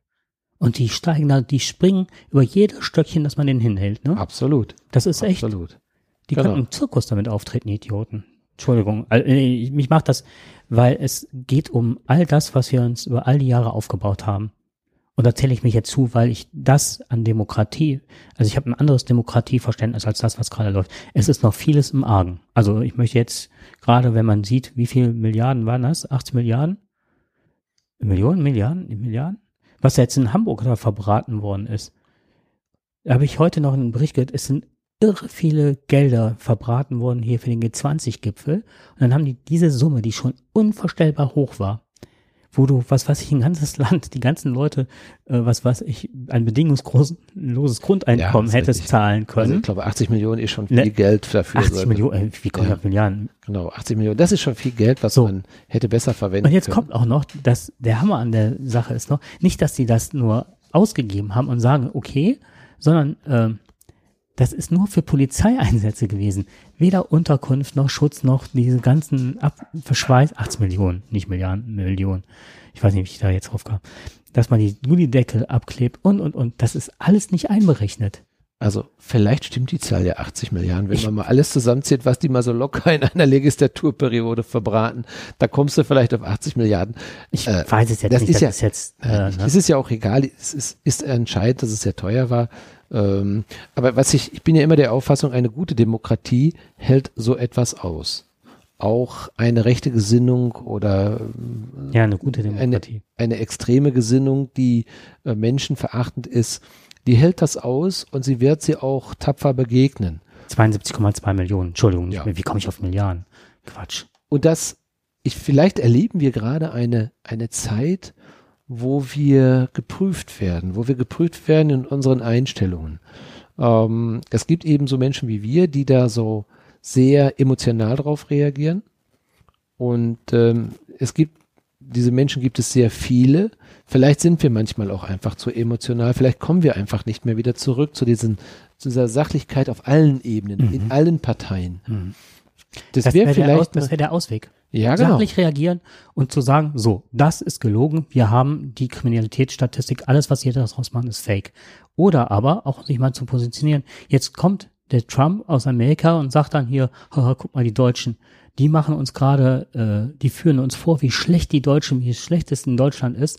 Und die steigen da, die springen über jedes Stöckchen, das man denen hinhält. Ne? Absolut. Das ist echt. Absolut. Die genau. können im Zirkus damit auftreten, Idioten. Entschuldigung. Also, mich macht das, weil es geht um all das, was wir uns über all die Jahre aufgebaut haben. Und da zähle ich mich jetzt zu, weil ich das an Demokratie, also ich habe ein anderes Demokratieverständnis als das, was gerade läuft. Es ist noch vieles im Argen. Also ich möchte jetzt gerade, wenn man sieht, wie viele Milliarden waren das? 80 Milliarden? Millionen, Milliarden, Milliarden? Was jetzt in Hamburg da verbraten worden ist. Da habe ich heute noch einen Bericht gehört, es sind irre viele Gelder verbraten worden hier für den G20-Gipfel. Und dann haben die diese Summe, die schon unvorstellbar hoch war, wo du, was weiß ich, ein ganzes Land, die ganzen Leute, äh, was weiß ich, ein bedingungsloses Grundeinkommen ja, hättest richtig. zahlen können. Also ich glaube, 80 Millionen ist schon viel Le Geld dafür. 80 Millionen, äh, wie kommen ja. Milliarden? Genau, 80 Millionen, das ist schon viel Geld, was so. man hätte besser verwenden können. Und jetzt können. kommt auch noch, dass der Hammer an der Sache ist noch, nicht, dass sie das nur ausgegeben haben und sagen, okay, sondern äh, das ist nur für Polizeieinsätze gewesen. Weder Unterkunft noch Schutz noch diese ganzen Ab Verschweiß, 80 Millionen, nicht Milliarden, Millionen. Ich weiß nicht, wie ich da jetzt drauf kam. Dass man die Gullideckel abklebt und, und, und. Das ist alles nicht einberechnet. Also vielleicht stimmt die Zahl ja 80 Milliarden, wenn ich man mal alles zusammenzieht, was die mal so locker in einer Legislaturperiode verbraten, da kommst du vielleicht auf 80 Milliarden. Ich äh, weiß es jetzt das nicht. Ist ja, ist jetzt, äh, ne? Es ist ja auch egal, es ist, ist entscheidend, dass es sehr teuer war. Ähm, aber was ich, ich bin ja immer der Auffassung, eine gute Demokratie hält so etwas aus. Auch eine rechte Gesinnung oder ja, eine gute Demokratie. Eine, eine extreme Gesinnung, die äh, menschenverachtend ist, die hält das aus und sie wird sie auch tapfer begegnen. 72,2 Millionen, Entschuldigung, ja. wie komme ich auf Milliarden? Quatsch. Und das, ich, vielleicht erleben wir gerade eine, eine Zeit, wo wir geprüft werden, wo wir geprüft werden in unseren Einstellungen. Ähm, es gibt eben so Menschen wie wir, die da so sehr emotional drauf reagieren. Und ähm, es gibt, diese Menschen gibt es sehr viele. Vielleicht sind wir manchmal auch einfach zu emotional. Vielleicht kommen wir einfach nicht mehr wieder zurück zu, diesen, zu dieser Sachlichkeit auf allen Ebenen, mhm. in allen Parteien. Mhm. Das, das wäre vielleicht. das wäre der Ausweg. Ja, genau. Sachlich reagieren und zu sagen, so, das ist gelogen, wir haben die Kriminalitätsstatistik, alles, was jeder daraus macht, ist fake. Oder aber auch sich mal zu positionieren. Jetzt kommt der Trump aus Amerika und sagt dann hier, haha, guck mal, die Deutschen, die machen uns gerade, äh, die führen uns vor, wie schlecht die Deutschen, wie schlecht es in Deutschland ist,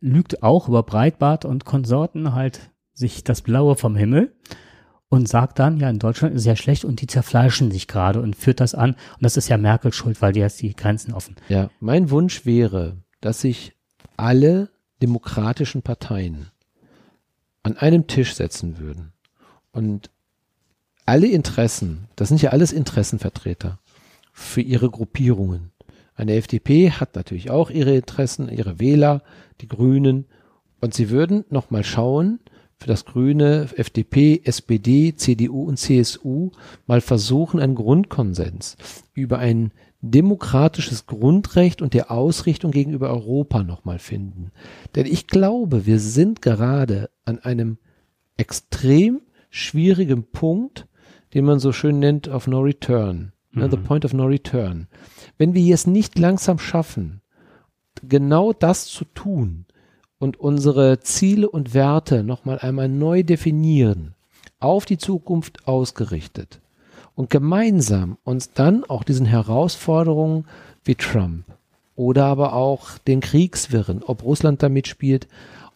lügt auch über Breitbart und Konsorten halt sich das Blaue vom Himmel und sagt dann, ja, in Deutschland ist es ja schlecht und die zerfleischen sich gerade und führt das an. Und das ist ja Merkel schuld, weil die jetzt die Grenzen offen. Ja, mein Wunsch wäre, dass sich alle demokratischen Parteien an einem Tisch setzen würden und alle Interessen, das sind ja alles Interessenvertreter für ihre Gruppierungen. Eine FDP hat natürlich auch ihre Interessen, ihre Wähler, die Grünen, und sie würden nochmal schauen, für das Grüne, FDP, SPD, CDU und CSU mal versuchen, einen Grundkonsens über ein demokratisches Grundrecht und der Ausrichtung gegenüber Europa nochmal finden. Denn ich glaube, wir sind gerade an einem extrem schwierigen Punkt, den man so schön nennt, of no return. Ne, mhm. The point of no return. Wenn wir es nicht langsam schaffen, genau das zu tun, und unsere Ziele und Werte nochmal einmal neu definieren, auf die Zukunft ausgerichtet und gemeinsam uns dann auch diesen Herausforderungen wie Trump oder aber auch den Kriegswirren, ob Russland da mitspielt,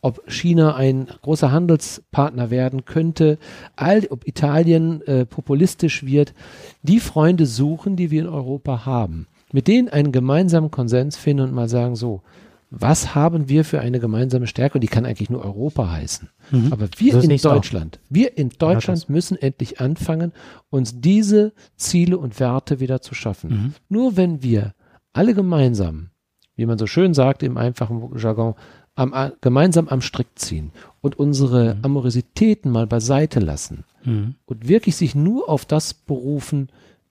ob China ein großer Handelspartner werden könnte, all, ob Italien äh, populistisch wird, die Freunde suchen, die wir in Europa haben, mit denen einen gemeinsamen Konsens finden und mal sagen, so, was haben wir für eine gemeinsame Stärke? Und die kann eigentlich nur Europa heißen. Mhm. Aber wir in ich's auch. Deutschland, wir in Deutschland das. müssen endlich anfangen, uns diese Ziele und Werte wieder zu schaffen. Mhm. Nur wenn wir alle gemeinsam, wie man so schön sagt im einfachen Jargon, am, gemeinsam am Strick ziehen und unsere Amorositäten mal beiseite lassen Mhm. und wirklich sich nur auf das berufen,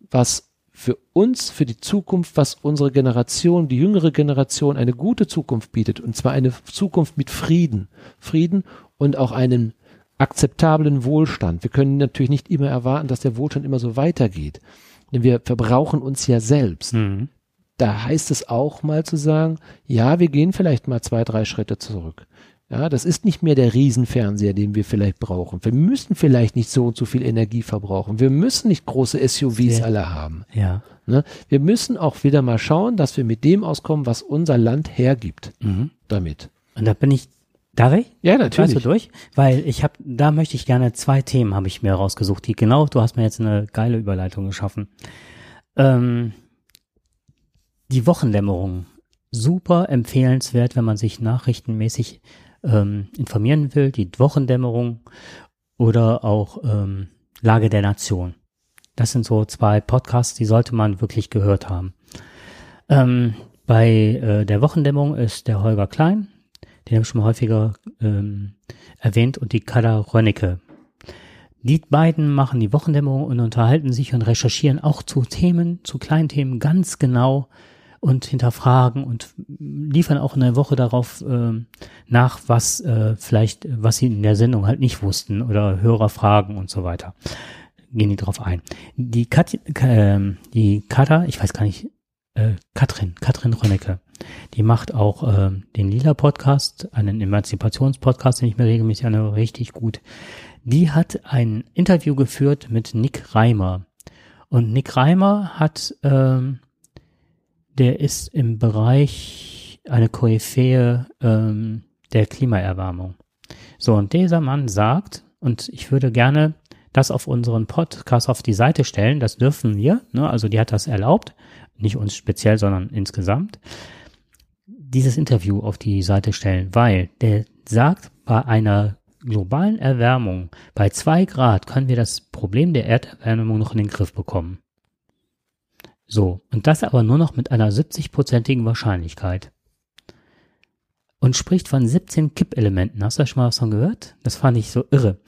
was für uns, für die Zukunft, was unsere Generation, die jüngere Generation eine gute Zukunft bietet. Und zwar eine Zukunft mit Frieden. Frieden und auch einen akzeptablen Wohlstand. Wir können natürlich nicht immer erwarten, dass der Wohlstand immer so weitergeht. Denn wir verbrauchen uns ja selbst. Mhm. Da heißt es auch mal zu sagen, ja, wir gehen vielleicht mal zwei, drei Schritte zurück. Ja, das ist nicht mehr der Riesenfernseher, den wir vielleicht brauchen. Wir müssen vielleicht nicht so und so viel Energie verbrauchen. Wir müssen nicht große SUVs Ja. alle haben. Ja. Ne? Wir müssen auch wieder mal schauen, dass wir mit dem auskommen, was unser Land hergibt. Mhm. Damit. Und da bin ich, darf ich? Ja, Weißt du durch? Weil ich habe, da möchte ich gerne zwei Themen habe ich mir rausgesucht, die genau, du hast mir jetzt eine geile Überleitung geschaffen. Ähm, die Wochendämmerung, super empfehlenswert, wenn man sich nachrichtenmäßig ähm, informieren will. Die Wochendämmerung oder auch ähm, Lage der Nation. Das sind so zwei Podcasts, die sollte man wirklich gehört haben. Ähm, bei äh, der Wochendämmerung ist der Holger Klein, den habe ich schon mal häufiger ähm, erwähnt, und die Kada Rönnecke. Die beiden machen die Wochendämmerung und unterhalten sich und recherchieren auch zu Themen, zu kleinen Themen ganz genau und hinterfragen und liefern auch in der Woche darauf ähm, nach, was äh, vielleicht, was sie in der Sendung halt nicht wussten oder Hörerfragen und so weiter. Gehen die drauf ein. Die Kat, ähm, die Kata, ich weiß gar nicht, äh, Katrin, Katrin Rönnecke, die macht auch ähm, den Lila Podcast, einen Emanzipationspodcast, den ich mir regelmäßig anhöre, richtig gut. Die hat ein Interview geführt mit Nick Reimer. Und Nick Reimer hat, ähm, der ist im Bereich eine Koryphäe ähm, der Klimaerwärmung. So, und dieser Mann sagt, und ich würde gerne das auf unseren Podcast auf die Seite stellen, das dürfen wir, ne? also die hat das erlaubt, nicht uns speziell, sondern insgesamt, dieses Interview auf die Seite stellen, weil der sagt, bei einer globalen Erwärmung, bei zwei Grad können wir das Problem der Erderwärmung noch in den Griff bekommen. So, und das aber nur noch mit einer 70-prozentigen Wahrscheinlichkeit. Und spricht von 17 Kippelementen. Hast du da schon mal was von gehört? Das fand ich so irre.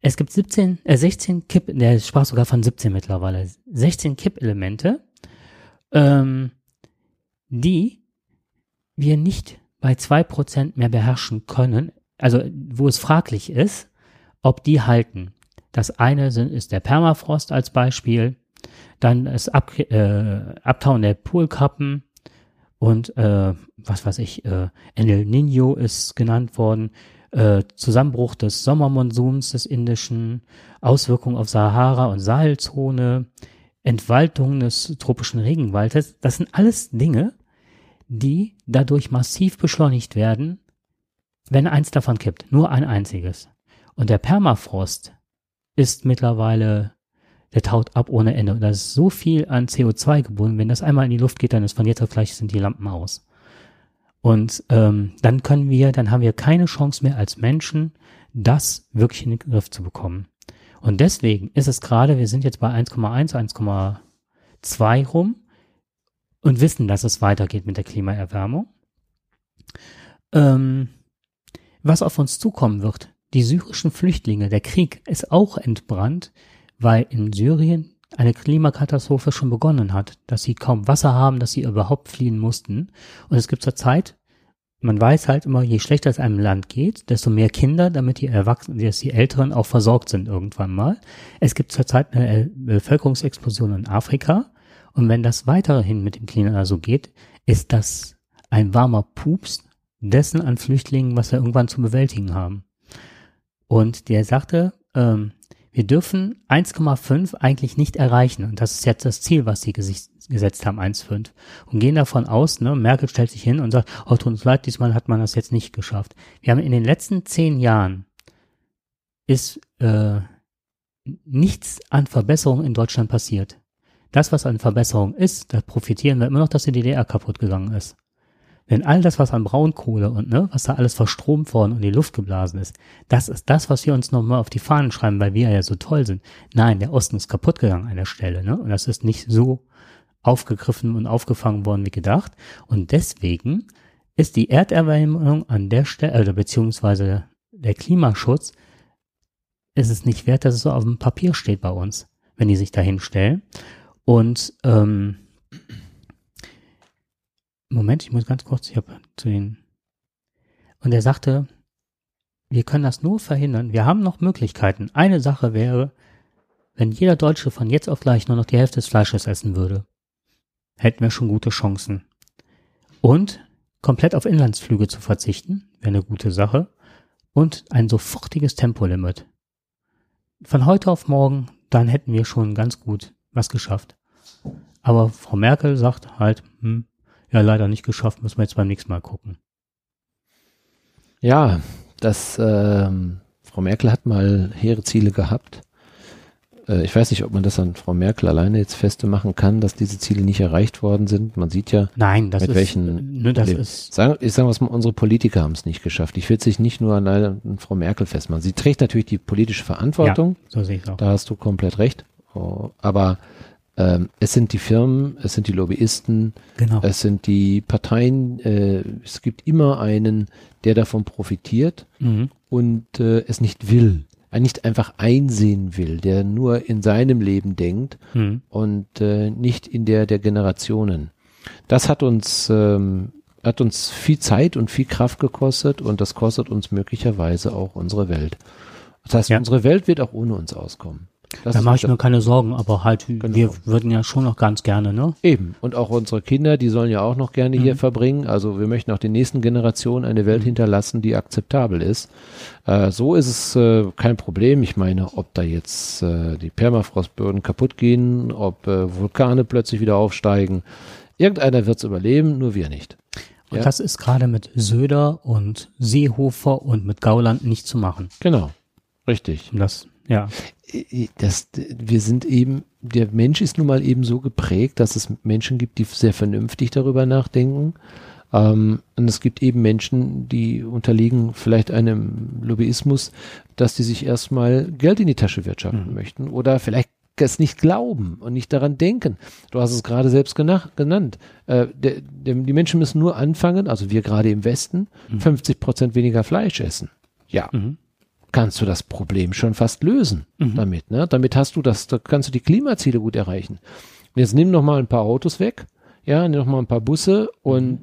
Es gibt 17, äh 16 Kipp, der sprach sogar von 17 mittlerweile. 16 Kippelemente, ähm, die wir nicht bei 2% mehr beherrschen können, also wo es fraglich ist, ob die halten. Das eine sind, ist der Permafrost als Beispiel, dann das Ab, äh, Abtauen der Polkappen und äh, was weiß ich, äh, El Nino ist genannt worden, äh, Zusammenbruch des Sommermonsuns des Indischen, Auswirkungen auf Sahara und Sahelzone, Entwaldung des tropischen Regenwaldes, das sind alles Dinge, die dadurch massiv beschleunigt werden, wenn eins davon kippt. Nur ein einziges. Und der Permafrost ist mittlerweile, der taut ab ohne Ende. Und da ist so viel an CO2 gebunden. Wenn das einmal in die Luft geht, dann ist von jetzt auf gleich sind die Lampen aus. Und ähm, dann können wir, dann haben wir keine Chance mehr als Menschen, das wirklich in den Griff zu bekommen. Und deswegen ist es gerade, wir sind jetzt bei 1,1, 1,2 rum und wissen, dass es weitergeht mit der Klimaerwärmung. Ähm, was auf uns zukommen wird, die syrischen Flüchtlinge, der Krieg ist auch entbrannt, weil in Syrien eine Klimakatastrophe schon begonnen hat, dass sie kaum Wasser haben, dass sie überhaupt fliehen mussten. Und es gibt zur Zeit, man weiß halt immer, je schlechter es einem Land geht, desto mehr Kinder, damit die Erwachsenen, dass die Älteren auch versorgt sind irgendwann mal. Es gibt zurzeit eine Bevölkerungsexplosion in Afrika. Und wenn das weiterhin mit dem Klima so geht, ist das ein warmer Pups dessen an Flüchtlingen, was wir irgendwann zu bewältigen haben. Und der sagte, ähm, wir dürfen 1,5 eigentlich nicht erreichen. Und das ist jetzt das Ziel, was sie gesetzt haben, 1,5. Und gehen davon aus, ne, Merkel stellt sich hin und sagt, oh, tut uns leid, diesmal hat man das jetzt nicht geschafft. Wir haben in den letzten zehn Jahren ist äh, nichts an Verbesserung in Deutschland passiert. Das, was an Verbesserung ist, da profitieren wir immer noch, dass die DDR kaputt gegangen ist. Denn all das, was an Braunkohle und ne, was da alles verstromt worden und in die Luft geblasen ist, das ist das, was wir uns nochmal auf die Fahnen schreiben, weil wir ja so toll sind. Nein, der Osten ist kaputt gegangen an der Stelle, ne? Und das ist nicht so aufgegriffen und aufgefangen worden wie gedacht. Und deswegen ist die Erderwärmung an der Stelle, oder beziehungsweise der Klimaschutz, ist es nicht wert, dass es so auf dem Papier steht bei uns, wenn die sich dahin stellen. Und ähm, Moment, ich muss ganz kurz, habe zu den. Und er sagte, wir können das nur verhindern. Wir haben noch Möglichkeiten. Eine Sache wäre, wenn jeder Deutsche von jetzt auf gleich nur noch die Hälfte des Fleisches essen würde, hätten wir schon gute Chancen. Und komplett auf Inlandsflüge zu verzichten, wäre eine gute Sache. Und ein sofortiges Tempolimit. Von heute auf morgen, dann hätten wir schon ganz gut was geschafft. Aber Frau Merkel sagt halt, hm, ja, leider nicht geschafft, müssen wir jetzt beim nächsten Mal gucken. Ja, das, ähm, Frau Merkel hat mal hehre Ziele gehabt. Äh, ich weiß nicht, ob man das an Frau Merkel alleine jetzt feste machen kann, dass diese Ziele nicht erreicht worden sind. Man sieht ja, Nein, das mit ist, welchen, ne, das ist, sagen, ich sage was, unsere Politiker haben es nicht geschafft. Ich will sich nicht nur an, an Frau Merkel festmachen. Sie trägt natürlich die politische Verantwortung. so sehe ich auch. Da hast du komplett recht. Oh, aber ähm, es sind die Firmen, es sind die Lobbyisten, Genau. es sind die Parteien. Äh, es gibt immer einen, der davon profitiert Mhm. und äh, es nicht will, äh, nicht einfach einsehen will, der nur in seinem Leben denkt Mhm. und äh, nicht in der der Generationen. Das hat uns ähm, hat uns viel Zeit und viel Kraft gekostet und das kostet uns möglicherweise auch unsere Welt. Das heißt, Ja. unsere Welt wird auch ohne uns auskommen. Das Da mache ich mir keine Sorgen, aber halt, Genau. wir würden ja schon noch ganz gerne, ne? Eben. Und auch unsere Kinder, die sollen ja auch noch gerne hier Mhm. verbringen. Also wir möchten auch den nächsten Generationen eine Welt hinterlassen, die akzeptabel ist. Äh, so ist es äh, kein Problem. Ich meine, ob da jetzt äh, die Permafrostböden kaputt gehen, ob äh, Vulkane plötzlich wieder aufsteigen. Irgendeiner wird es überleben, nur wir nicht. Und Ja. das ist gerade mit Söder und Seehofer und mit Gauland nicht zu machen. Genau. Richtig. Das, ja. Das, wir sind eben, der Mensch ist nun mal eben so geprägt, dass es Menschen gibt, die sehr vernünftig darüber nachdenken. Ähm, und es gibt eben Menschen, die unterliegen vielleicht einem Lobbyismus, dass die sich erstmal Geld in die Tasche wirtschaften Mhm. möchten oder vielleicht es nicht glauben und nicht daran denken. Du hast es gerade selbst gena- genannt. Äh, der, der, die Menschen müssen nur anfangen, also wir gerade im Westen, Mhm. 50 Prozent weniger Fleisch essen. Ja, Mhm. Kannst du das Problem schon fast lösen Mhm. damit. Ne? Damit hast du das, da kannst du die Klimaziele gut erreichen. Und jetzt nimm noch mal ein paar Autos weg, ja, nimm noch mal ein paar Busse und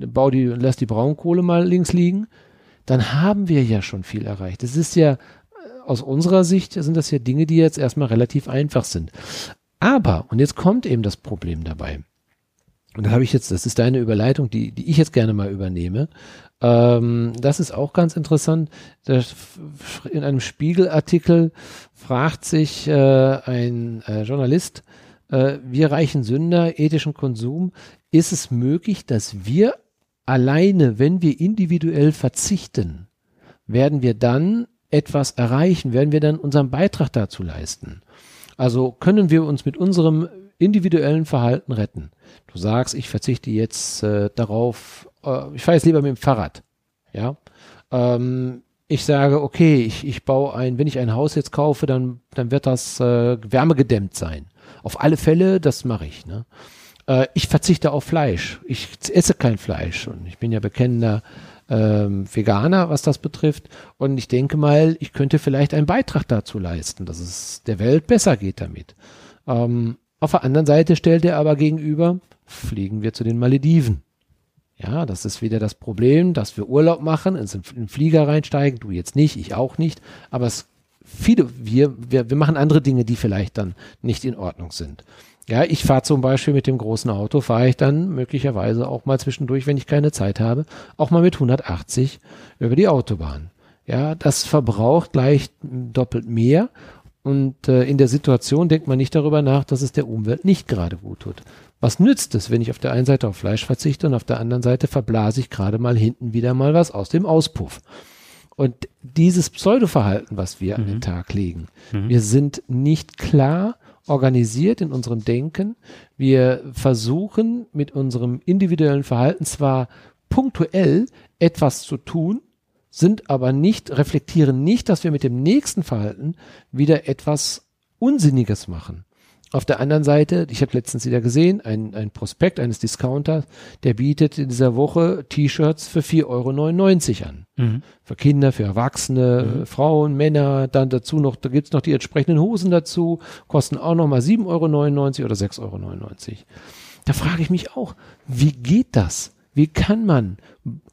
mh, bau die, lass die Braunkohle mal links liegen. Dann haben wir ja schon viel erreicht. Das ist ja, äh, aus unserer Sicht sind das ja Dinge, die jetzt erstmal relativ einfach sind. Aber, und jetzt kommt eben das Problem dabei. Und da habe ich jetzt, das ist deine Überleitung, die, die ich jetzt gerne mal übernehme. Ähm, das ist auch ganz interessant. In einem Spiegelartikel fragt sich äh, ein äh, Journalist, äh, wir reichen Sünder, ethischen Konsum, ist es möglich, dass wir alleine, wenn wir individuell verzichten, werden wir dann etwas erreichen, werden wir dann unseren Beitrag dazu leisten? Also können wir uns mit unserem individuellen Verhalten retten? Du sagst, ich verzichte jetzt äh, darauf, äh, ich fahre jetzt lieber mit dem Fahrrad. Ja. Ähm, ich sage, okay, ich, ich baue ein, wenn ich ein Haus jetzt kaufe, dann, dann wird das äh, wärmegedämmt sein. Auf alle Fälle, das mache ich. Ne? Äh, ich verzichte auf Fleisch. Ich esse kein Fleisch und ich bin ja bekennender ähm, Veganer, was das betrifft. Und ich denke mal, ich könnte vielleicht einen Beitrag dazu leisten, dass es der Welt besser geht damit. Ähm, auf der anderen Seite stellt er aber gegenüber, fliegen wir zu den Malediven. Ja, das ist wieder das Problem, dass wir Urlaub machen, ins in den Flieger reinsteigen, du jetzt nicht, ich auch nicht, aber es viele, wir, wir, wir machen andere Dinge, die vielleicht dann nicht in Ordnung sind. Ja, ich fahre zum Beispiel mit dem großen Auto, fahre ich dann möglicherweise auch mal zwischendurch, wenn ich keine Zeit habe, auch mal mit 180 über die Autobahn. Ja, das verbraucht gleich doppelt mehr und äh, in der Situation denkt man nicht darüber nach, dass es der Umwelt nicht gerade gut tut. Was nützt es, wenn ich auf der einen Seite auf Fleisch verzichte und auf der anderen Seite verblase ich gerade mal hinten wieder mal was aus dem Auspuff? Und dieses Pseudoverhalten, was wir an den Tag legen, wir sind nicht klar organisiert in unserem Denken. Wir versuchen mit unserem individuellen Verhalten zwar punktuell etwas zu tun, sind aber nicht, reflektieren nicht, dass wir mit dem nächsten Verhalten wieder etwas Unsinniges machen. Auf der anderen Seite, ich habe letztens wieder gesehen, ein, ein Prospekt eines Discounters, der bietet in dieser Woche T-Shirts für 4,99 Euro an. Mhm. Für Kinder, für Erwachsene, mhm. Frauen, Männer, dann dazu noch, da gibt's noch die entsprechenden Hosen dazu, kosten auch nochmal 7,99 Euro oder 6,99 Euro. Da frage ich mich auch, wie geht das? Wie kann man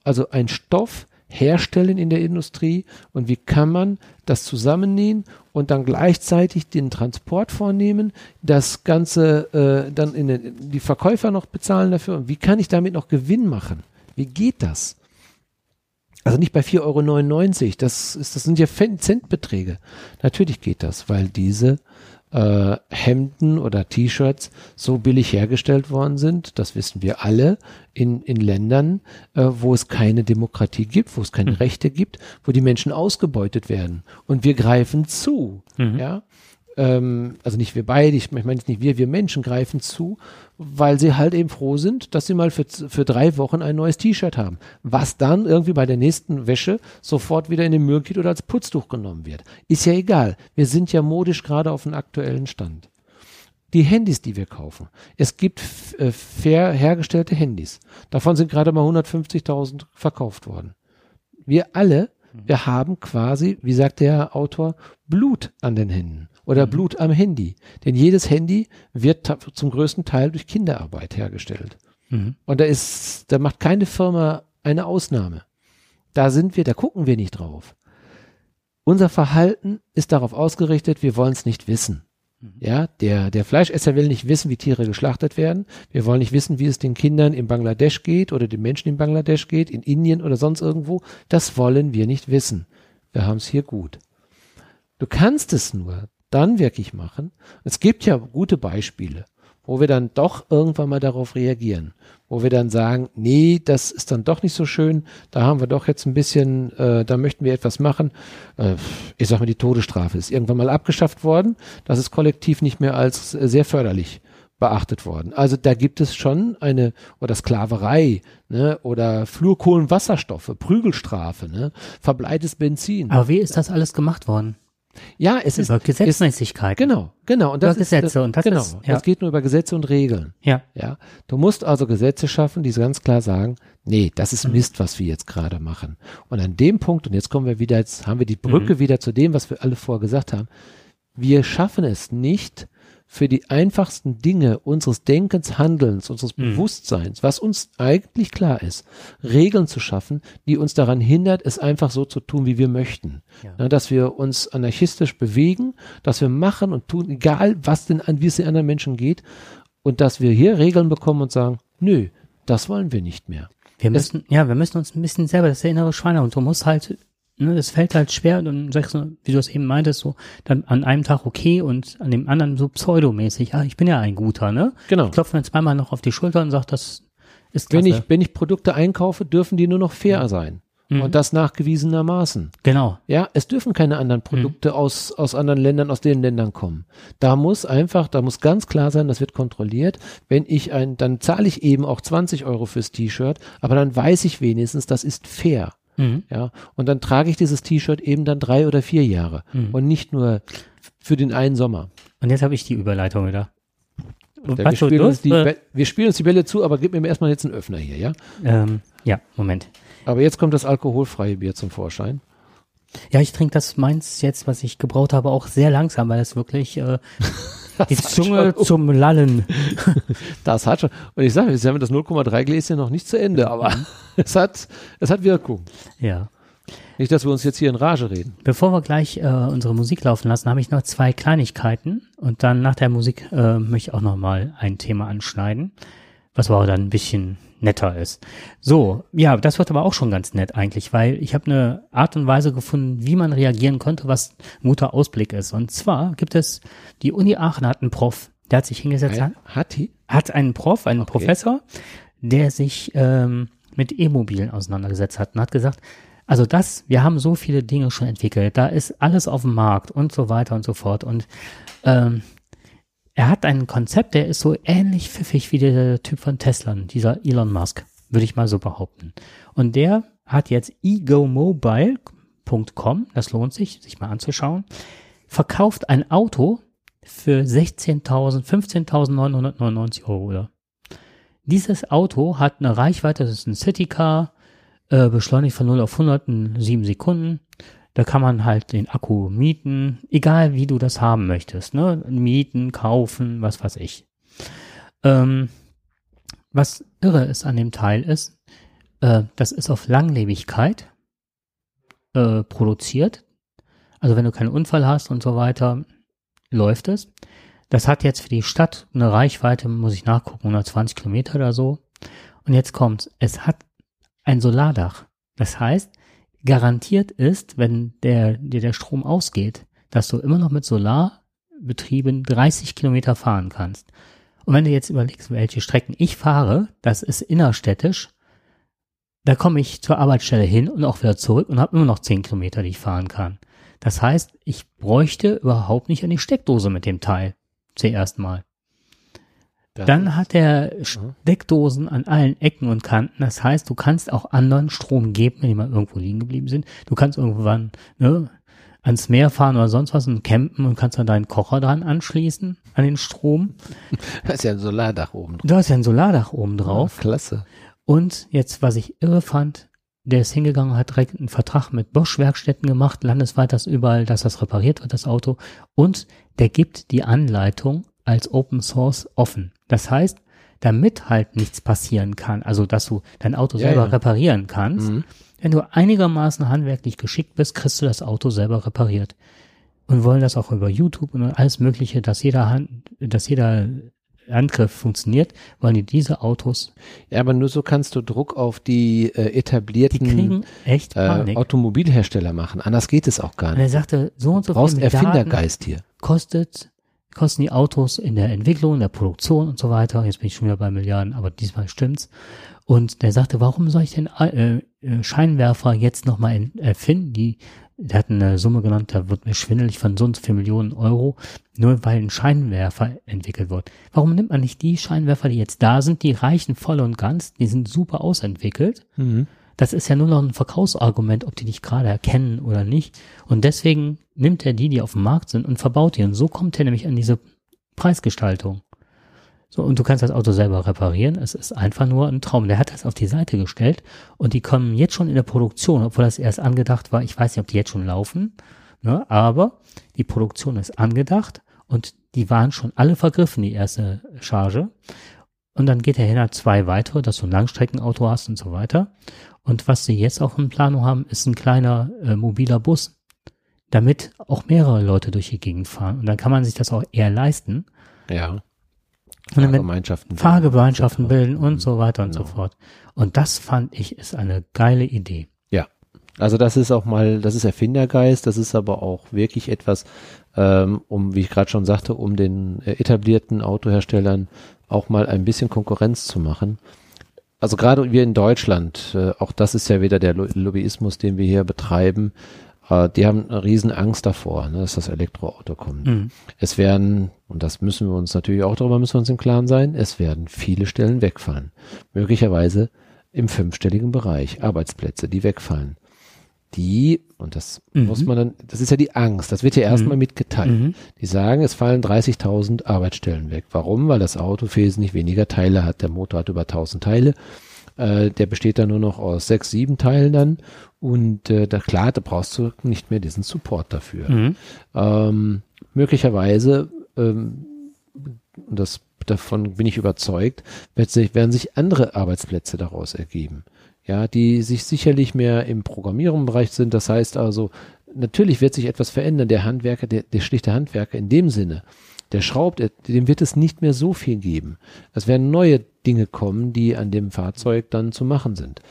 also ein Stoff herstellen in der Industrie und wie kann man das zusammennähen und dann gleichzeitig den Transport vornehmen, das Ganze äh, dann in den, die Verkäufer noch bezahlen dafür und wie kann ich damit noch Gewinn machen? Wie geht das? Also nicht bei 4,99 Euro, das, ist, das sind ja Centbeträge. Natürlich geht das, weil diese äh, Hemden oder T-Shirts so billig hergestellt worden sind, das wissen wir alle, in, in Ländern, äh, wo es keine Demokratie gibt, wo es keine mhm. Rechte gibt, wo die Menschen ausgebeutet werden. Und wir greifen zu. Mhm. Ja? ähm, also nicht wir beide, ich meine nicht wir, wir Menschen greifen zu, weil sie halt eben froh sind, dass sie mal für, für drei Wochen ein neues T-Shirt haben, was dann irgendwie bei der nächsten Wäsche sofort wieder in den Müll geht oder als Putztuch genommen wird. Ist ja egal. Wir sind ja modisch gerade auf dem aktuellen Stand. Die Handys, die wir kaufen. Es gibt äh, fair hergestellte Handys. Davon sind gerade mal 150.000 verkauft worden. Wir alle, wir haben quasi, wie sagt der Autor, Blut an den Händen oder mhm. Blut am Handy. Denn jedes Handy wird zum größten Teil durch Kinderarbeit hergestellt. Mhm. Und da ist, da macht keine Firma eine Ausnahme. Da sind wir, da gucken wir nicht drauf. Unser Verhalten ist darauf ausgerichtet, wir wollen es nicht wissen. Mhm. Ja, der, der Fleischesser will nicht wissen, wie Tiere geschlachtet werden. Wir wollen nicht wissen, wie es den Kindern in Bangladesch geht oder den Menschen in Bangladesch geht, in Indien oder sonst irgendwo. Das wollen wir nicht wissen. Wir haben es hier gut. Du kannst es nur dann wirklich machen. Es gibt ja gute Beispiele, wo wir dann doch irgendwann mal darauf reagieren, wo wir dann sagen, nee, das ist dann doch nicht so schön, da haben wir doch jetzt ein bisschen, äh, da möchten wir etwas machen. Äh, ich sag mal, die Todesstrafe ist irgendwann mal abgeschafft worden. Das ist kollektiv nicht mehr als sehr förderlich beachtet worden. Also da gibt es schon eine, oder Sklaverei, ne, oder Fluorkohlenwasserstoffe, Prügelstrafe, ne, verbleites Benzin. Aber wie ist das alles gemacht worden? Ja, es ist über Gesetzmäßigkeit. Genau, genau. Und das über ist, Gesetze und das genau. Ist, ja. Es geht nur über Gesetze und Regeln. Ja. Ja. Du musst also Gesetze schaffen, die ganz klar sagen, nee, das ist mhm. Mist, was wir jetzt gerade machen. Und an dem Punkt, und jetzt kommen wir wieder, jetzt haben wir die Brücke mhm. wieder zu dem, was wir alle vorher gesagt haben. Wir schaffen es nicht, für die einfachsten Dinge unseres Denkens, Handelns, unseres mhm. Bewusstseins, was uns eigentlich klar ist, Regeln zu schaffen, die uns daran hindert, es einfach so zu tun, wie wir möchten. Ja. Na, dass wir uns anarchistisch bewegen, dass wir machen und tun, egal was denn an, wie es den anderen Menschen geht, und dass wir hier Regeln bekommen und sagen, nö, das wollen wir nicht mehr. Wir müssen, es, ja, wir müssen uns ein bisschen selber, das ist der innere Schweinehund, du musst halt ne, das fällt halt schwer, dann sagst du, wie du es eben meintest, so dann an einem Tag okay und an dem anderen so pseudomäßig, ah, ich bin ja ein guter, ne? Genau. Ich klopfe mir zweimal noch auf die Schulter und sag, das ist klasse. Wenn ich, wenn ich Produkte einkaufe, dürfen die nur noch fair mhm. sein. Mhm. Und das nachgewiesenermaßen. Genau. Ja, es dürfen keine anderen Produkte mhm. aus, aus anderen Ländern, aus den Ländern kommen. Da muss einfach, da muss ganz klar sein, das wird kontrolliert. Wenn ich ein, dann zahle ich eben auch 20 Euro fürs T-Shirt, aber dann weiß ich wenigstens, das ist fair. Mhm. Ja, und dann trage ich dieses T-Shirt eben dann drei oder vier Jahre mhm. und nicht nur für den einen Sommer. Und jetzt habe ich die Überleitung wieder. wir, spielen uns die, wir spielen uns die Bälle zu, aber gib mir erstmal jetzt einen Öffner hier, ja? Ähm, ja, Moment. Aber jetzt kommt das alkoholfreie Bier zum Vorschein. Ja, ich trinke das meins jetzt, was ich gebraut habe, auch sehr langsam, weil es wirklich äh, *laughs* *laughs* die Zunge schon, zum Lallen. *laughs* Das hat schon. Und ich sage, jetzt haben wir das 0,3 Gläschen noch nicht zu Ende, aber mhm. *laughs* es hat, es hat Wirkung. Ja. Nicht, dass wir uns jetzt hier in Rage reden. Bevor wir gleich äh, unsere Musik laufen lassen, habe ich noch zwei Kleinigkeiten und dann nach der Musik äh, möchte ich auch noch mal ein Thema anschneiden, was aber dann ein bisschen netter ist. So, ja, das wird aber auch schon ganz nett eigentlich, weil ich habe eine Art und Weise gefunden, wie man reagieren könnte, was ein guter Ausblick ist. Und zwar gibt es, die Uni Aachen hat einen Prof, der hat sich hingesetzt. Hat, hat? Hat einen Prof, einen okay. Professor, der sich ähm, mit E-Mobilen auseinandergesetzt hat und hat gesagt, also das, wir haben so viele Dinge schon entwickelt, da ist alles auf dem Markt und so weiter und so fort. Und ähm, er hat ein Konzept, der ist so ähnlich pfiffig wie der Typ von Tesla, dieser Elon Musk. würde ich mal so behaupten. Und der hat jetzt egomobile.com, das lohnt sich, sich mal anzuschauen, verkauft ein Auto für 16.000, 15.999 Euro. Oder? Dieses Auto hat eine Reichweite, das ist ein Citycar, äh, beschleunigt von 0 auf 100 in 7 Sekunden. Da kann man halt den Akku mieten, egal wie du das haben möchtest. Ne? Mieten, kaufen, was weiß ich. Ähm, was irre ist an dem Teil ist, äh, das ist auf Langlebigkeit äh, produziert. Also wenn du keinen Unfall hast und so weiter, läuft es. Das hat jetzt für die Stadt eine Reichweite, muss ich nachgucken, 120 Kilometer oder so. Und jetzt kommt's. Es hat ein Solardach. Das heißt, garantiert ist, wenn der, dir der Strom ausgeht, dass du immer noch mit Solarbetrieben 30 Kilometer fahren kannst. Und wenn du jetzt überlegst, welche Strecken ich fahre, das ist innerstädtisch, da komme ich zur Arbeitsstelle hin und auch wieder zurück und habe immer noch 10 Kilometer, die ich fahren kann. Das heißt, ich bräuchte überhaupt nicht an die Steckdose mit dem Teil. Zuerst mal. Dann hat er Steckdosen an allen Ecken und Kanten. Das heißt, du kannst auch anderen Strom geben, wenn die mal irgendwo liegen geblieben sind. Du kannst irgendwann ne, ans Meer fahren oder sonst was und campen und kannst dann deinen Kocher dran anschließen an den Strom. *laughs* Da ist ja ein Solardach oben drauf. Du hast ja ein Solardach oben drauf. Ja, klasse. Und jetzt, was ich irre fand, der ist hingegangen, hat direkt einen Vertrag mit Bosch-Werkstätten gemacht, landesweit das überall, dass das repariert wird, das Auto. Und der gibt die Anleitung als Open Source offen. Das heißt, damit halt nichts passieren kann, also dass du dein Auto Ja, selber ja. reparieren kannst, Mhm. wenn du einigermaßen handwerklich geschickt bist, kriegst du das Auto selber repariert. Und wollen das auch über YouTube und alles Mögliche, dass jeder Hand, dass jeder Angriff funktioniert, wollen die diese Autos, Ja, aber nur so kannst du Druck auf die äh, die etablierten echt äh. Automobilhersteller machen. Anders geht es auch gar Und nicht. er sagte, so und so Du brauchst viel Erfindergeist hier. kostet, kosten die Autos in der Entwicklung, in der Produktion und so weiter. Jetzt bin ich schon wieder bei Milliarden, aber diesmal stimmt's. Und der sagte, warum soll ich denn äh, äh, Scheinwerfer jetzt nochmal erfinden? Die, der hat eine Summe genannt, da wird mir schwindelig von so und so viel Millionen Euro, nur weil ein Scheinwerfer entwickelt wird. Warum nimmt man nicht die Scheinwerfer, die jetzt da sind, die reichen voll und ganz, die sind super ausentwickelt Mhm. Das ist ja nur noch ein Verkaufsargument, ob die dich gerade erkennen oder nicht. Und deswegen nimmt er die, die auf dem Markt sind und verbaut die. Und so kommt er nämlich an diese Preisgestaltung. So, und du kannst das Auto selber reparieren. Es ist einfach nur ein Traum. Der hat das auf die Seite gestellt und die kommen jetzt schon in der Produktion, obwohl das erst angedacht war. Ich weiß nicht, ob die jetzt schon laufen, ne? aber die Produktion ist angedacht und die waren schon alle vergriffen, die erste Charge. Und dann geht er hin, hat zwei weitere, dass du ein Langstreckenauto hast und so weiter. Und was sie jetzt auch in Planung haben, ist ein kleiner äh, mobiler Bus, damit auch mehrere Leute durch die Gegend fahren. Und dann kann man sich das auch eher leisten. Ja. Und dann Fahrgemeinschaften. Fahrgemeinschaften bilden und so weiter und so Genau. fort. Und das fand ich ist eine geile Idee. Also das ist auch mal, das ist Erfindergeist, das ist aber auch wirklich etwas, ähm, um, wie ich gerade schon sagte, um den äh, etablierten Autoherstellern auch mal ein bisschen Konkurrenz zu machen. Also gerade wir in Deutschland, äh, auch das ist ja wieder der Lo Lobbyismus, den wir hier betreiben, äh, die haben eine riesen Angst davor, ne, dass das Elektroauto kommt. Mhm. Es werden, und das müssen wir uns natürlich auch darüber müssen wir uns im Klaren sein, es werden viele Stellen wegfallen. Möglicherweise im fünfstelligen Bereich Arbeitsplätze, die wegfallen. Die, und das Mhm. muss man dann, das ist ja die Angst, das wird ja erstmal mitgeteilt. Mhm. Die sagen, es fallen 30.000 Arbeitsstellen weg. Warum? Weil das Auto wesentlich weniger Teile hat. Der Motor hat über 1000 Teile. Äh, der besteht dann nur noch aus sechs, sieben Teilen dann. Und äh, da klar, da brauchst du nicht mehr diesen Support dafür. Mhm. Ähm, möglicherweise, ähm, das, davon bin ich überzeugt, werden sich andere Arbeitsplätze daraus ergeben. Ja, die sich sicherlich mehr im Programmierungsbereich sind. Das heißt also, natürlich wird sich etwas verändern. Der Handwerker, der, der schlichte Handwerker in dem Sinne, der schraubt, dem wird es nicht mehr so viel geben. Es werden neue Dinge kommen, die an dem Fahrzeug dann zu machen sind.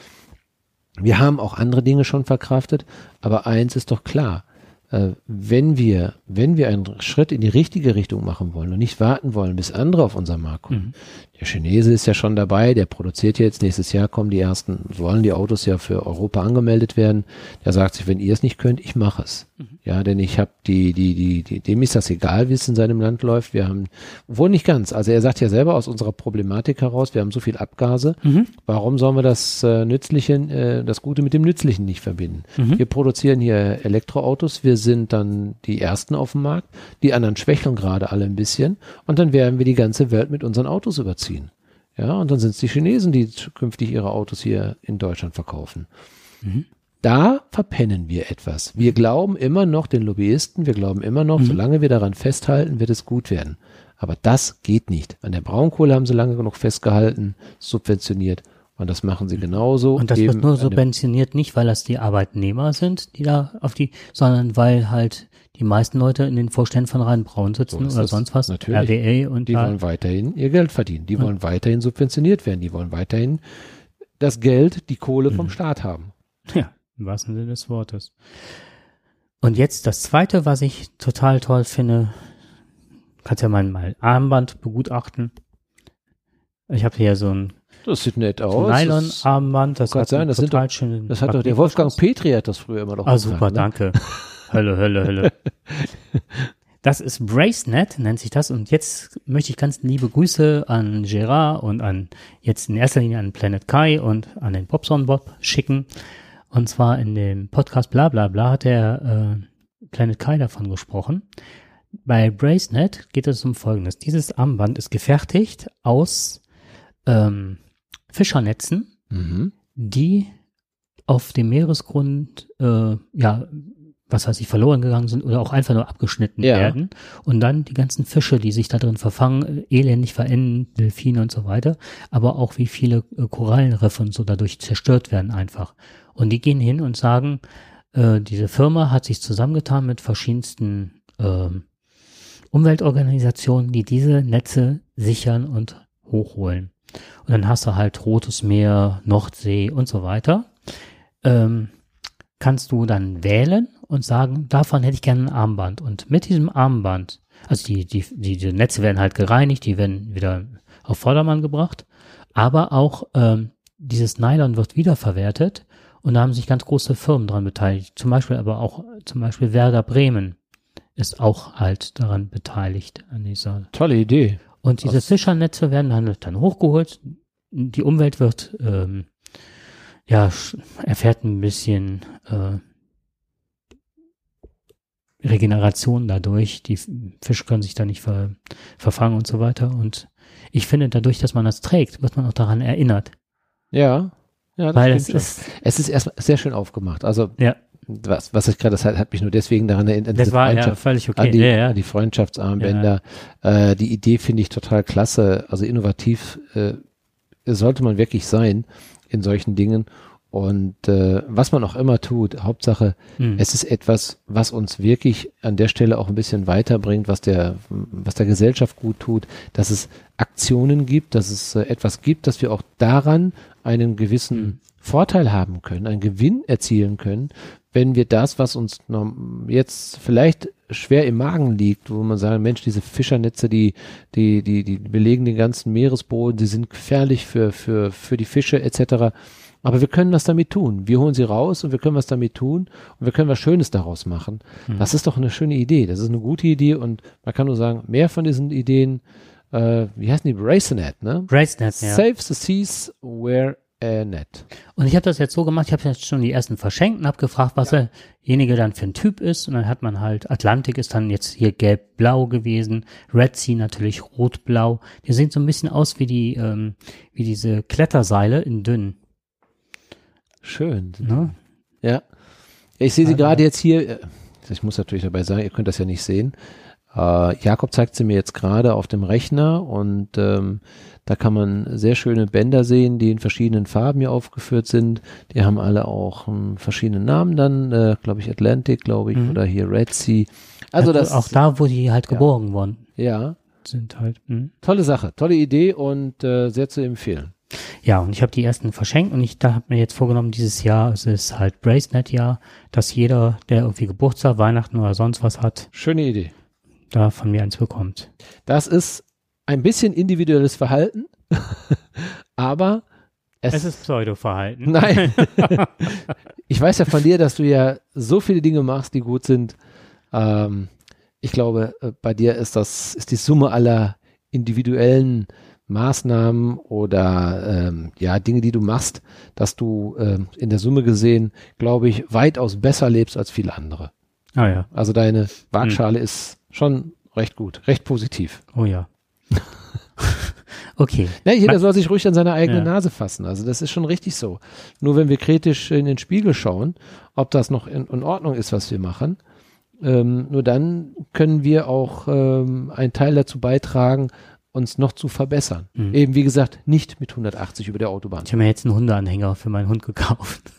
Wir haben auch andere Dinge schon verkraftet, aber eins ist doch klar. Äh, wenn wir, wenn wir einen Schritt in die richtige Richtung machen wollen und nicht warten wollen, bis andere auf unser Markt kommen. Mhm. Der Chinese ist ja schon dabei, der produziert jetzt, nächstes Jahr kommen die ersten, sollen die Autos ja für Europa angemeldet werden. Der sagt sich, wenn ihr es nicht könnt, ich mache es. Mhm. Ja, denn ich habe die, die, die, die, dem ist das egal, wie es in seinem Land läuft. Wir haben, wohl nicht ganz. Also er sagt ja selber aus unserer Problematik heraus, wir haben so viel Abgase. Mhm. Warum sollen wir das äh, Nützliche, äh, das Gute mit dem Nützlichen nicht verbinden? Mhm. Wir produzieren hier Elektroautos, wir sind dann die ersten auf dem Markt, die anderen schwächeln gerade alle ein bisschen und dann werden wir die ganze Welt mit unseren Autos überziehen. Ja, und dann sind es die Chinesen, die künftig ihre Autos hier in Deutschland verkaufen. Mhm. Da verpennen wir etwas. Wir glauben immer noch den Lobbyisten, wir glauben immer noch, mhm. solange wir daran festhalten, wird es gut werden. Aber das geht nicht. An der Braunkohle haben sie lange genug festgehalten, subventioniert. Und das machen sie genauso. Und das wird nur subventioniert nicht, weil das die Arbeitnehmer sind, die da auf die, sondern weil halt die meisten Leute in den Vorständen von Rhein-Braun sitzen so oder sonst was. Natürlich. RWE und die wollen weiterhin ihr Geld verdienen. Die wollen weiterhin subventioniert werden. Die wollen weiterhin das Geld, die Kohle vom mhm. Staat haben. Ja, im wahrsten Sinne des Wortes. Und jetzt das zweite, was ich total toll finde, kannst ja mal mein Armband begutachten. Ich habe hier so ein das sieht nett aus. Nylon-Armband, das hat sein, das total doch, schön. Das hat doch der Wolfgang Petri hat das früher immer noch Ah, super, ne? danke. Hölle, Hölle, Hölle. *laughs* Das ist Bracenet, nennt sich das. Und jetzt möchte ich ganz liebe Grüße an Gerard und an jetzt in erster Linie an Planet Kai und an den Bobson Bob schicken. Und zwar in dem Podcast bla bla bla hat der äh, Planet Kai davon gesprochen. Bei Bracenet geht es um Folgendes. Dieses Armband ist gefertigt aus ähm, Fischernetzen, mhm. die auf dem Meeresgrund, äh, ja, was weiß ich, verloren gegangen sind oder auch einfach nur abgeschnitten ja. werden. Und dann die ganzen Fische, die sich da drin verfangen, elendig verenden, Delfine und so weiter, aber auch wie viele äh, Korallenriffe und so dadurch zerstört werden einfach. Und die gehen hin und sagen, äh, diese Firma hat sich zusammengetan mit verschiedensten äh, Umweltorganisationen, die diese Netze sichern und hochholen. Und dann hast du halt Rotes Meer, Nordsee und so weiter. Ähm, kannst du dann wählen und sagen, davon hätte ich gerne ein Armband. Und mit diesem Armband, also die, die, die, die Netze werden halt gereinigt, die werden wieder auf Vordermann gebracht, aber auch ähm, dieses Nylon wird wiederverwertet und da haben sich ganz große Firmen dran beteiligt. Zum Beispiel aber auch, zum Beispiel Werder Bremen ist auch halt daran beteiligt an dieser. Tolle Idee. Und diese Fischernetze werden dann, dann hochgeholt. Die Umwelt wird, ähm, ja, erfährt ein bisschen äh, Regeneration dadurch. Die Fische können sich da nicht ver, verfangen und so weiter. Und ich finde, dadurch, dass man das trägt, wird man auch daran erinnert. Ja. Ja, das Weil es ist, es ist erstmal sehr schön aufgemacht. Also ja was, was ich gerade, das hat, hat mich nur deswegen daran erinnert. Das war ja völlig okay. An die, ja, ja. die Freundschaftsarmbänder. Ja. Äh, die Idee finde ich total klasse. Also innovativ äh, sollte man wirklich sein in solchen Dingen. Und äh, was man auch immer tut, Hauptsache, mhm. es ist etwas, was uns wirklich an der Stelle auch ein bisschen weiterbringt, was der, was der Gesellschaft gut tut, dass es Aktionen gibt, dass es äh, etwas gibt, dass wir auch daran einen gewissen mhm. Vorteil haben können, einen Gewinn erzielen können, wenn wir das, was uns jetzt vielleicht schwer im Magen liegt, wo man sagt, Mensch, diese Fischernetze, die, die, die, die belegen den ganzen Meeresboden, die sind gefährlich für, für, für die Fische etc. Aber wir können was damit tun. Wir holen sie raus und wir können was damit tun und wir können was Schönes daraus machen. Mhm. Das ist doch eine schöne Idee. Das ist eine gute Idee und man kann nur sagen, mehr von diesen Ideen, äh, wie heißen die? Bracenet, ne? Bracenet, ja. Save the seas where äh, nett. Und ich habe das jetzt so gemacht, ich habe jetzt schon die ersten verschenkt und habe gefragt, was ja. derjenige dann für ein Typ ist. Und dann hat man halt, Atlantik ist dann jetzt hier gelb-blau gewesen, Red Sea natürlich rot-blau. Die sehen so ein bisschen aus wie die, ähm, wie diese Kletterseile in dünn. Schön. Ne? Ja. Ich sehe sie also, gerade jetzt hier, äh, ich muss natürlich dabei sagen, ihr könnt das ja nicht sehen. Äh, Jakob zeigt sie mir jetzt gerade auf dem Rechner und ähm, da kann man sehr schöne Bänder sehen, die in verschiedenen Farben hier aufgeführt sind. Die haben alle auch einen verschiedenen Namen dann, äh, glaube ich Atlantic, glaube ich, mhm. oder hier Red Sea. Also, also das auch da, wo die halt ja. wurden. Ja. Sind halt. Mh. Tolle Sache, tolle Idee und äh, sehr zu empfehlen. Ja, und ich habe die ersten verschenkt und ich da habe mir jetzt vorgenommen, dieses Jahr, es ist halt Bracelet-Jahr, dass jeder, der irgendwie Geburtstag, Weihnachten oder sonst was hat, Schöne Idee. Da von mir eins bekommt. Das ist ein bisschen individuelles Verhalten, *laughs* aber es, Es ist Pseudo-Verhalten. Nein. *laughs* ich weiß ja von dir, dass du ja so viele Dinge machst, die gut sind. Ähm, ich glaube, äh, bei dir ist das, ist die Summe aller individuellen Maßnahmen oder ähm, ja, Dinge, die du machst, dass du ähm, in der Summe gesehen, glaube ich, weitaus besser lebst als viele andere. Ah ja, Also deine Waagschale ist schon recht gut, recht positiv. oh ja. *laughs* okay, Ja, jeder Man- soll sich ruhig an seine eigene Ja. Nase fassen. Also das ist schon richtig so. Nur wenn wir kritisch in den Spiegel schauen, ob das noch in, in Ordnung ist, was wir machen, ähm, nur dann können wir auch ähm, einen Teil dazu beitragen, uns noch zu verbessern. Mhm. Eben wie gesagt, nicht mit 180 über der Autobahn. ich habe mir jetzt einen Hundeanhänger für meinen Hund gekauft.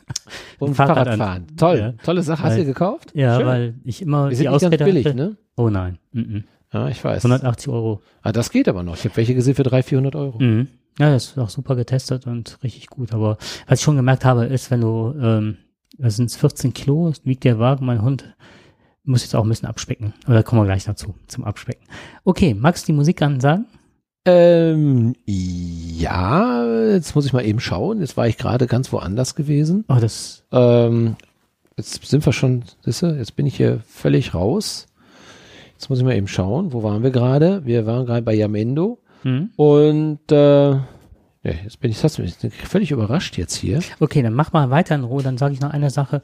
Und *laughs* Fahrrad Fahrradfahren. an. Toll, Ja. tolle Sache. Hast du gekauft? Ja, Schön. weil ich immer Die sind die nicht ganz Ausrede billig, hatte. ne? Oh nein, mhm. Ja, ich weiß. 180 Euro. Ah, das geht aber noch. Ich habe welche gesehen für 300, 400 Euro. Mhm. Ja, das ist auch super getestet und richtig gut. Aber was ich schon gemerkt habe, ist, wenn du, ähm, das sind 14 Kilo, wiegt der Wagen, mein Hund muss jetzt auch ein bisschen abspecken. Aber da kommen wir gleich dazu, zum Abspecken. Okay, magst du die Musik ansagen? Ähm, ja, jetzt muss ich mal eben schauen. Jetzt war ich gerade ganz woanders gewesen. Oh, das, Ähm, jetzt sind wir schon, siehst du, jetzt bin ich hier völlig raus. Jetzt muss ich mal eben schauen, wo waren wir gerade? Wir waren gerade bei Yamendo hm? und äh, ja, jetzt bin ich, das mich völlig überrascht jetzt hier. Okay, dann mach mal weiter in Ruhe. Dann sage ich noch eine Sache,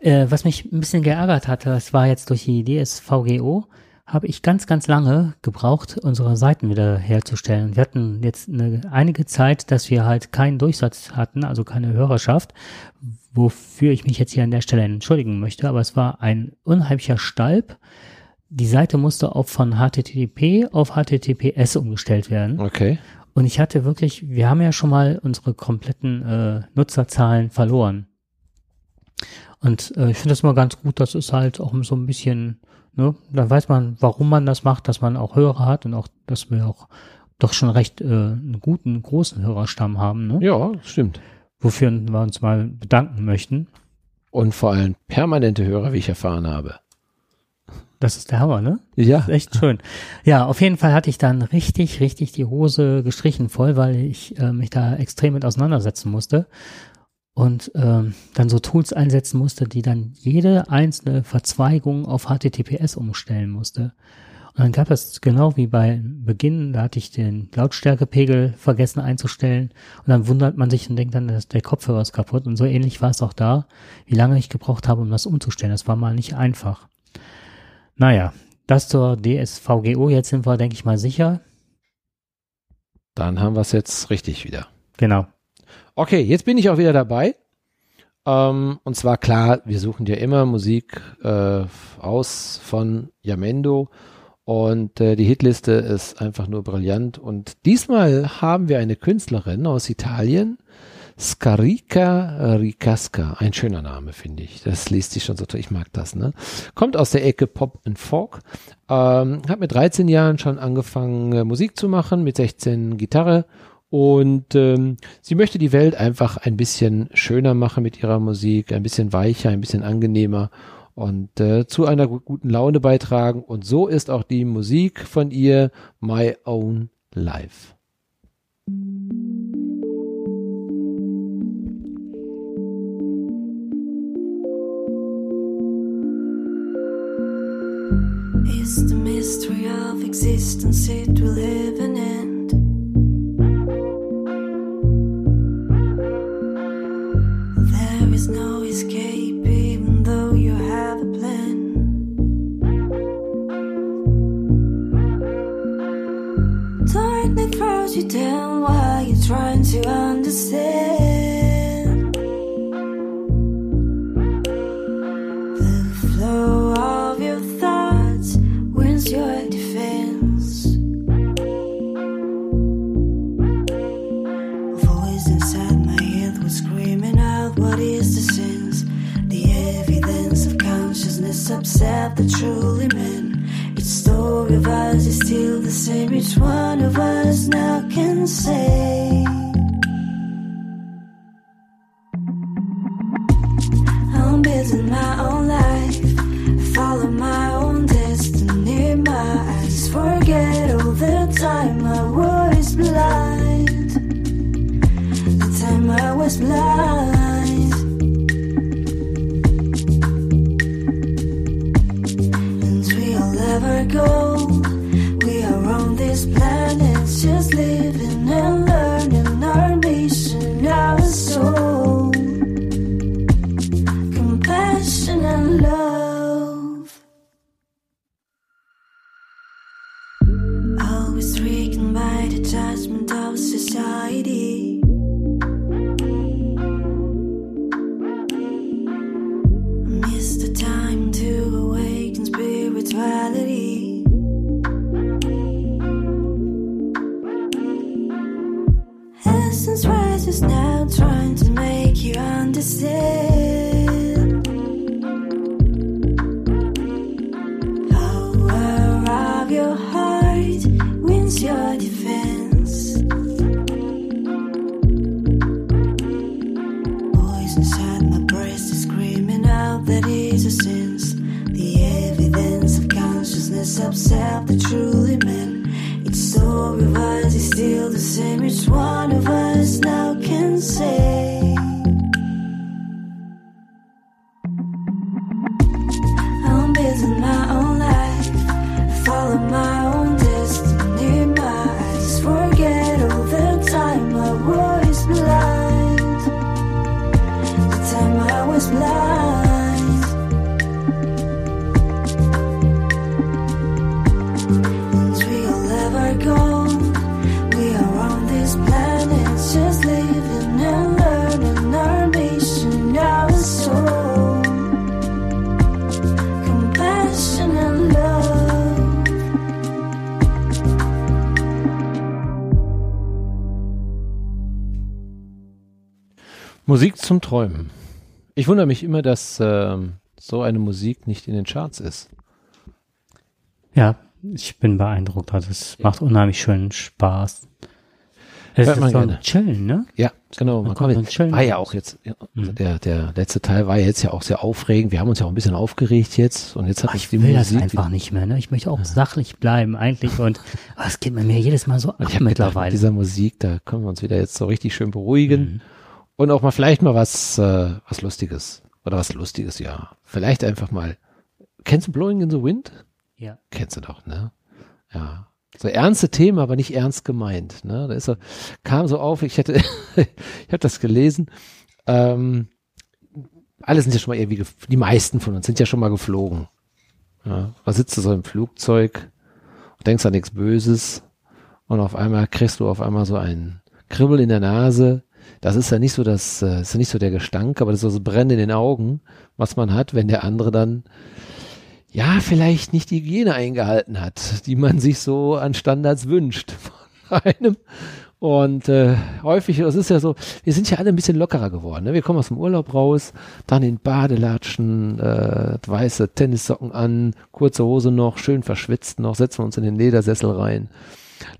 äh, was mich ein bisschen geärgert hatte. Das war jetzt durch die DSVGO, habe ich ganz, ganz lange gebraucht, unsere Seiten wieder herzustellen. Wir hatten jetzt eine, einige Zeit, dass wir halt keinen Durchsatz hatten, also keine Hörerschaft, wofür ich mich jetzt hier an der Stelle entschuldigen möchte. Aber es war ein unheimlicher Stalb. Die Seite musste auch von HTTP auf HTTPS umgestellt werden. Okay. Und ich hatte wirklich, wir haben ja schon mal unsere kompletten äh, Nutzerzahlen verloren. Und äh, ich finde das immer ganz gut, das ist halt auch so ein bisschen, ne, dann weiß man, warum man das macht, dass man auch Hörer hat und auch, dass wir auch doch schon recht äh, einen guten, großen Hörerstamm haben, ne? Ja, stimmt. wofür wir uns mal bedanken möchten. Und vor allem permanente Hörer, wie ich erfahren habe. Das ist der Hammer, ne? Ja. ist echt schön. Ja, auf jeden Fall hatte ich dann richtig, richtig die Hose gestrichen voll, weil ich äh, mich da extrem mit auseinandersetzen musste und ähm, dann so Tools einsetzen musste, die dann jede einzelne Verzweigung auf HTTPS umstellen musste. Und dann gab es genau wie bei Beginn, da hatte ich den Lautstärkepegel vergessen einzustellen und dann wundert man sich und denkt dann, dass der Kopfhörer ist kaputt und so ähnlich war es auch da, wie lange ich gebraucht habe, um das umzustellen. Das war mal nicht einfach. Naja, das zur DSVGO, jetzt sind wir, denke ich mal, sicher. Dann haben wir es jetzt richtig wieder. Genau. Okay, jetzt bin ich auch wieder dabei. Ähm, und zwar klar, wir suchen ja immer Musik äh, aus von Yamendo und äh, die Hitliste ist einfach nur brillant. Und diesmal haben wir eine Künstlerin aus Italien, Scarica Ricasca. Ein schöner Name, finde ich. Das liest sich schon so toll. Ich mag das, ne? Kommt aus der Ecke Pop and Folk. Ähm, hat mit 13 Jahren schon angefangen, äh, Musik zu machen, mit 16 Gitarre. Und ähm, sie möchte die Welt einfach ein bisschen schöner machen mit ihrer Musik, ein bisschen weicher, ein bisschen angenehmer und äh, zu einer gu- guten Laune beitragen. Und so ist auch die Musik von ihr My Own Life. Is the mystery of existence, it will have an end. There is no escape, even though you have a plan. Darkness throws you down while you're trying to understand. Your defense. Voice inside my head was screaming out, What is the sense? The evidence of consciousness upset the truly men. Each story of is still the same, each one of us now can say. Zum Träumen. Ich wundere mich immer, dass ähm, so eine Musik nicht in den Charts ist. Ja, ich bin beeindruckt. Also es macht unheimlich schönen Spaß. Es Hört ist man so ein gerne. Chillen, ne? Ja, genau. Man Man kommt schön- war ja auch jetzt, ja, also Mhm. der, der letzte Teil war jetzt ja auch sehr aufregend. Wir haben uns ja auch ein bisschen aufgeregt jetzt und jetzt hat Ach, ich die will das Musik. einfach nicht mehr, ne? Ich möchte auch sachlich bleiben eigentlich und *laughs* es geht mir jedes Mal so ab ich habe gedacht, mit mittlerweile. dieser Musik, da können wir uns wieder jetzt so richtig schön beruhigen Mhm. Und auch mal vielleicht mal was, äh, was Lustiges. Oder was Lustiges, ja. Vielleicht einfach mal. Kennst du Blowing in the Wind? Ja. Kennst du doch, ne? Ja. So ernste Themen, aber nicht ernst gemeint. Ne? Da ist so, kam so auf, ich hätte, *laughs* ich habe das gelesen. Ähm, alle sind ja schon mal irgendwie, die meisten von uns sind ja schon mal geflogen. Ja, da sitzt du so im Flugzeug und denkst an nichts Böses und auf einmal kriegst du auf einmal so ein Kribbel in der Nase. Das ist ja nicht so das, äh, ist ja nicht so der Gestank, aber das ist so das Brennen in den Augen, was man hat, wenn der andere dann ja, vielleicht nicht die Hygiene eingehalten hat, die man sich so an Standards wünscht von *laughs* einem. Und äh, häufig, es ist ja so, wir sind ja alle ein bisschen lockerer geworden. Ne? Wir kommen aus dem Urlaub raus, dann in Badelatschen, äh, weiße Tennissocken an, kurze Hose noch, schön verschwitzt noch, setzen wir uns in den Ledersessel rein.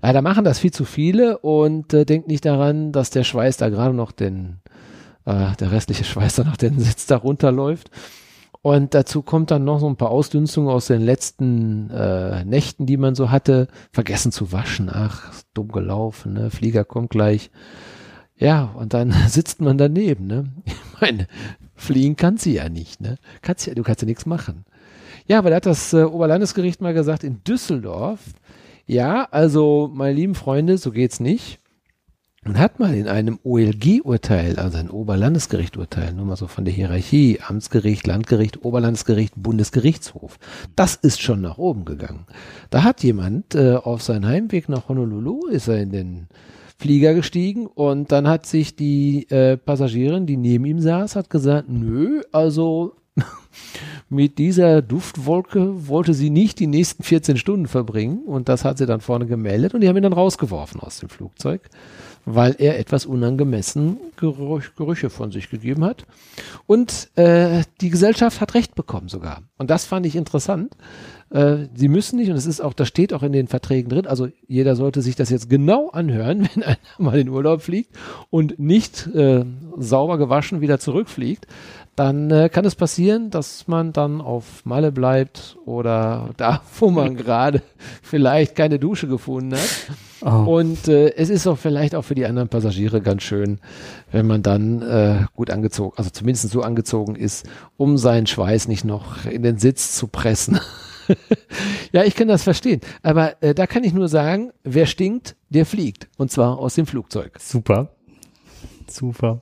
Leider machen das viel zu viele und äh, denkt nicht daran, dass der Schweiß da gerade noch den, äh, der restliche *laughs* Schweiß da noch den Sitz da runterläuft. Und dazu kommt dann noch so ein paar Ausdünstungen aus den letzten äh, Nächten, die man so hatte. Vergessen zu waschen. Ach, dumm gelaufen, ne? Flieger kommt gleich. Ja, und dann *laughs* sitzt man daneben, ne? Ich meine, fliegen kann sie ja nicht, ne? Kannst ja, du kannst ja nichts machen. Ja, aber da hat das äh, Oberlandesgericht mal gesagt, in Düsseldorf, ja, also, meine lieben Freunde, so geht's nicht. Und hat mal in einem OLG-Urteil, also ein Oberlandesgericht-Urteil, nur mal so von der Hierarchie, Amtsgericht, Landgericht, Oberlandesgericht, Bundesgerichtshof, das ist schon nach oben gegangen. Da hat jemand äh, auf seinem Heimweg nach Honolulu, ist er in den Flieger gestiegen und dann hat sich die äh, Passagierin, die neben ihm saß, hat gesagt, nö, also mit dieser Duftwolke wollte sie nicht die nächsten 14 Stunden verbringen und das hat sie dann vorne gemeldet und die haben ihn dann rausgeworfen aus dem Flugzeug, weil er etwas unangemessen Gerüch, Gerüche von sich gegeben hat. Und äh, die Gesellschaft hat Recht bekommen sogar. Und das fand ich interessant. Äh, sie müssen nicht, und es ist auch, das steht auch in den Verträgen drin, also jeder sollte sich das jetzt genau anhören, *laughs* wenn einer mal in Urlaub fliegt und nicht äh, sauber gewaschen wieder zurückfliegt, dann äh, kann es passieren, dass man dann auf Malle bleibt oder *laughs* da, wo man gerade vielleicht keine Dusche gefunden hat. Oh. Und äh, es ist auch vielleicht auch für die anderen Passagiere ganz schön, wenn man dann äh, gut angezogen, also zumindest so angezogen ist, um seinen Schweiß nicht noch in den Sitz zu pressen. *laughs* ja, ich kann das verstehen. Aber äh, da kann ich nur sagen, wer stinkt, der fliegt. Und zwar aus dem Flugzeug. Super. Super.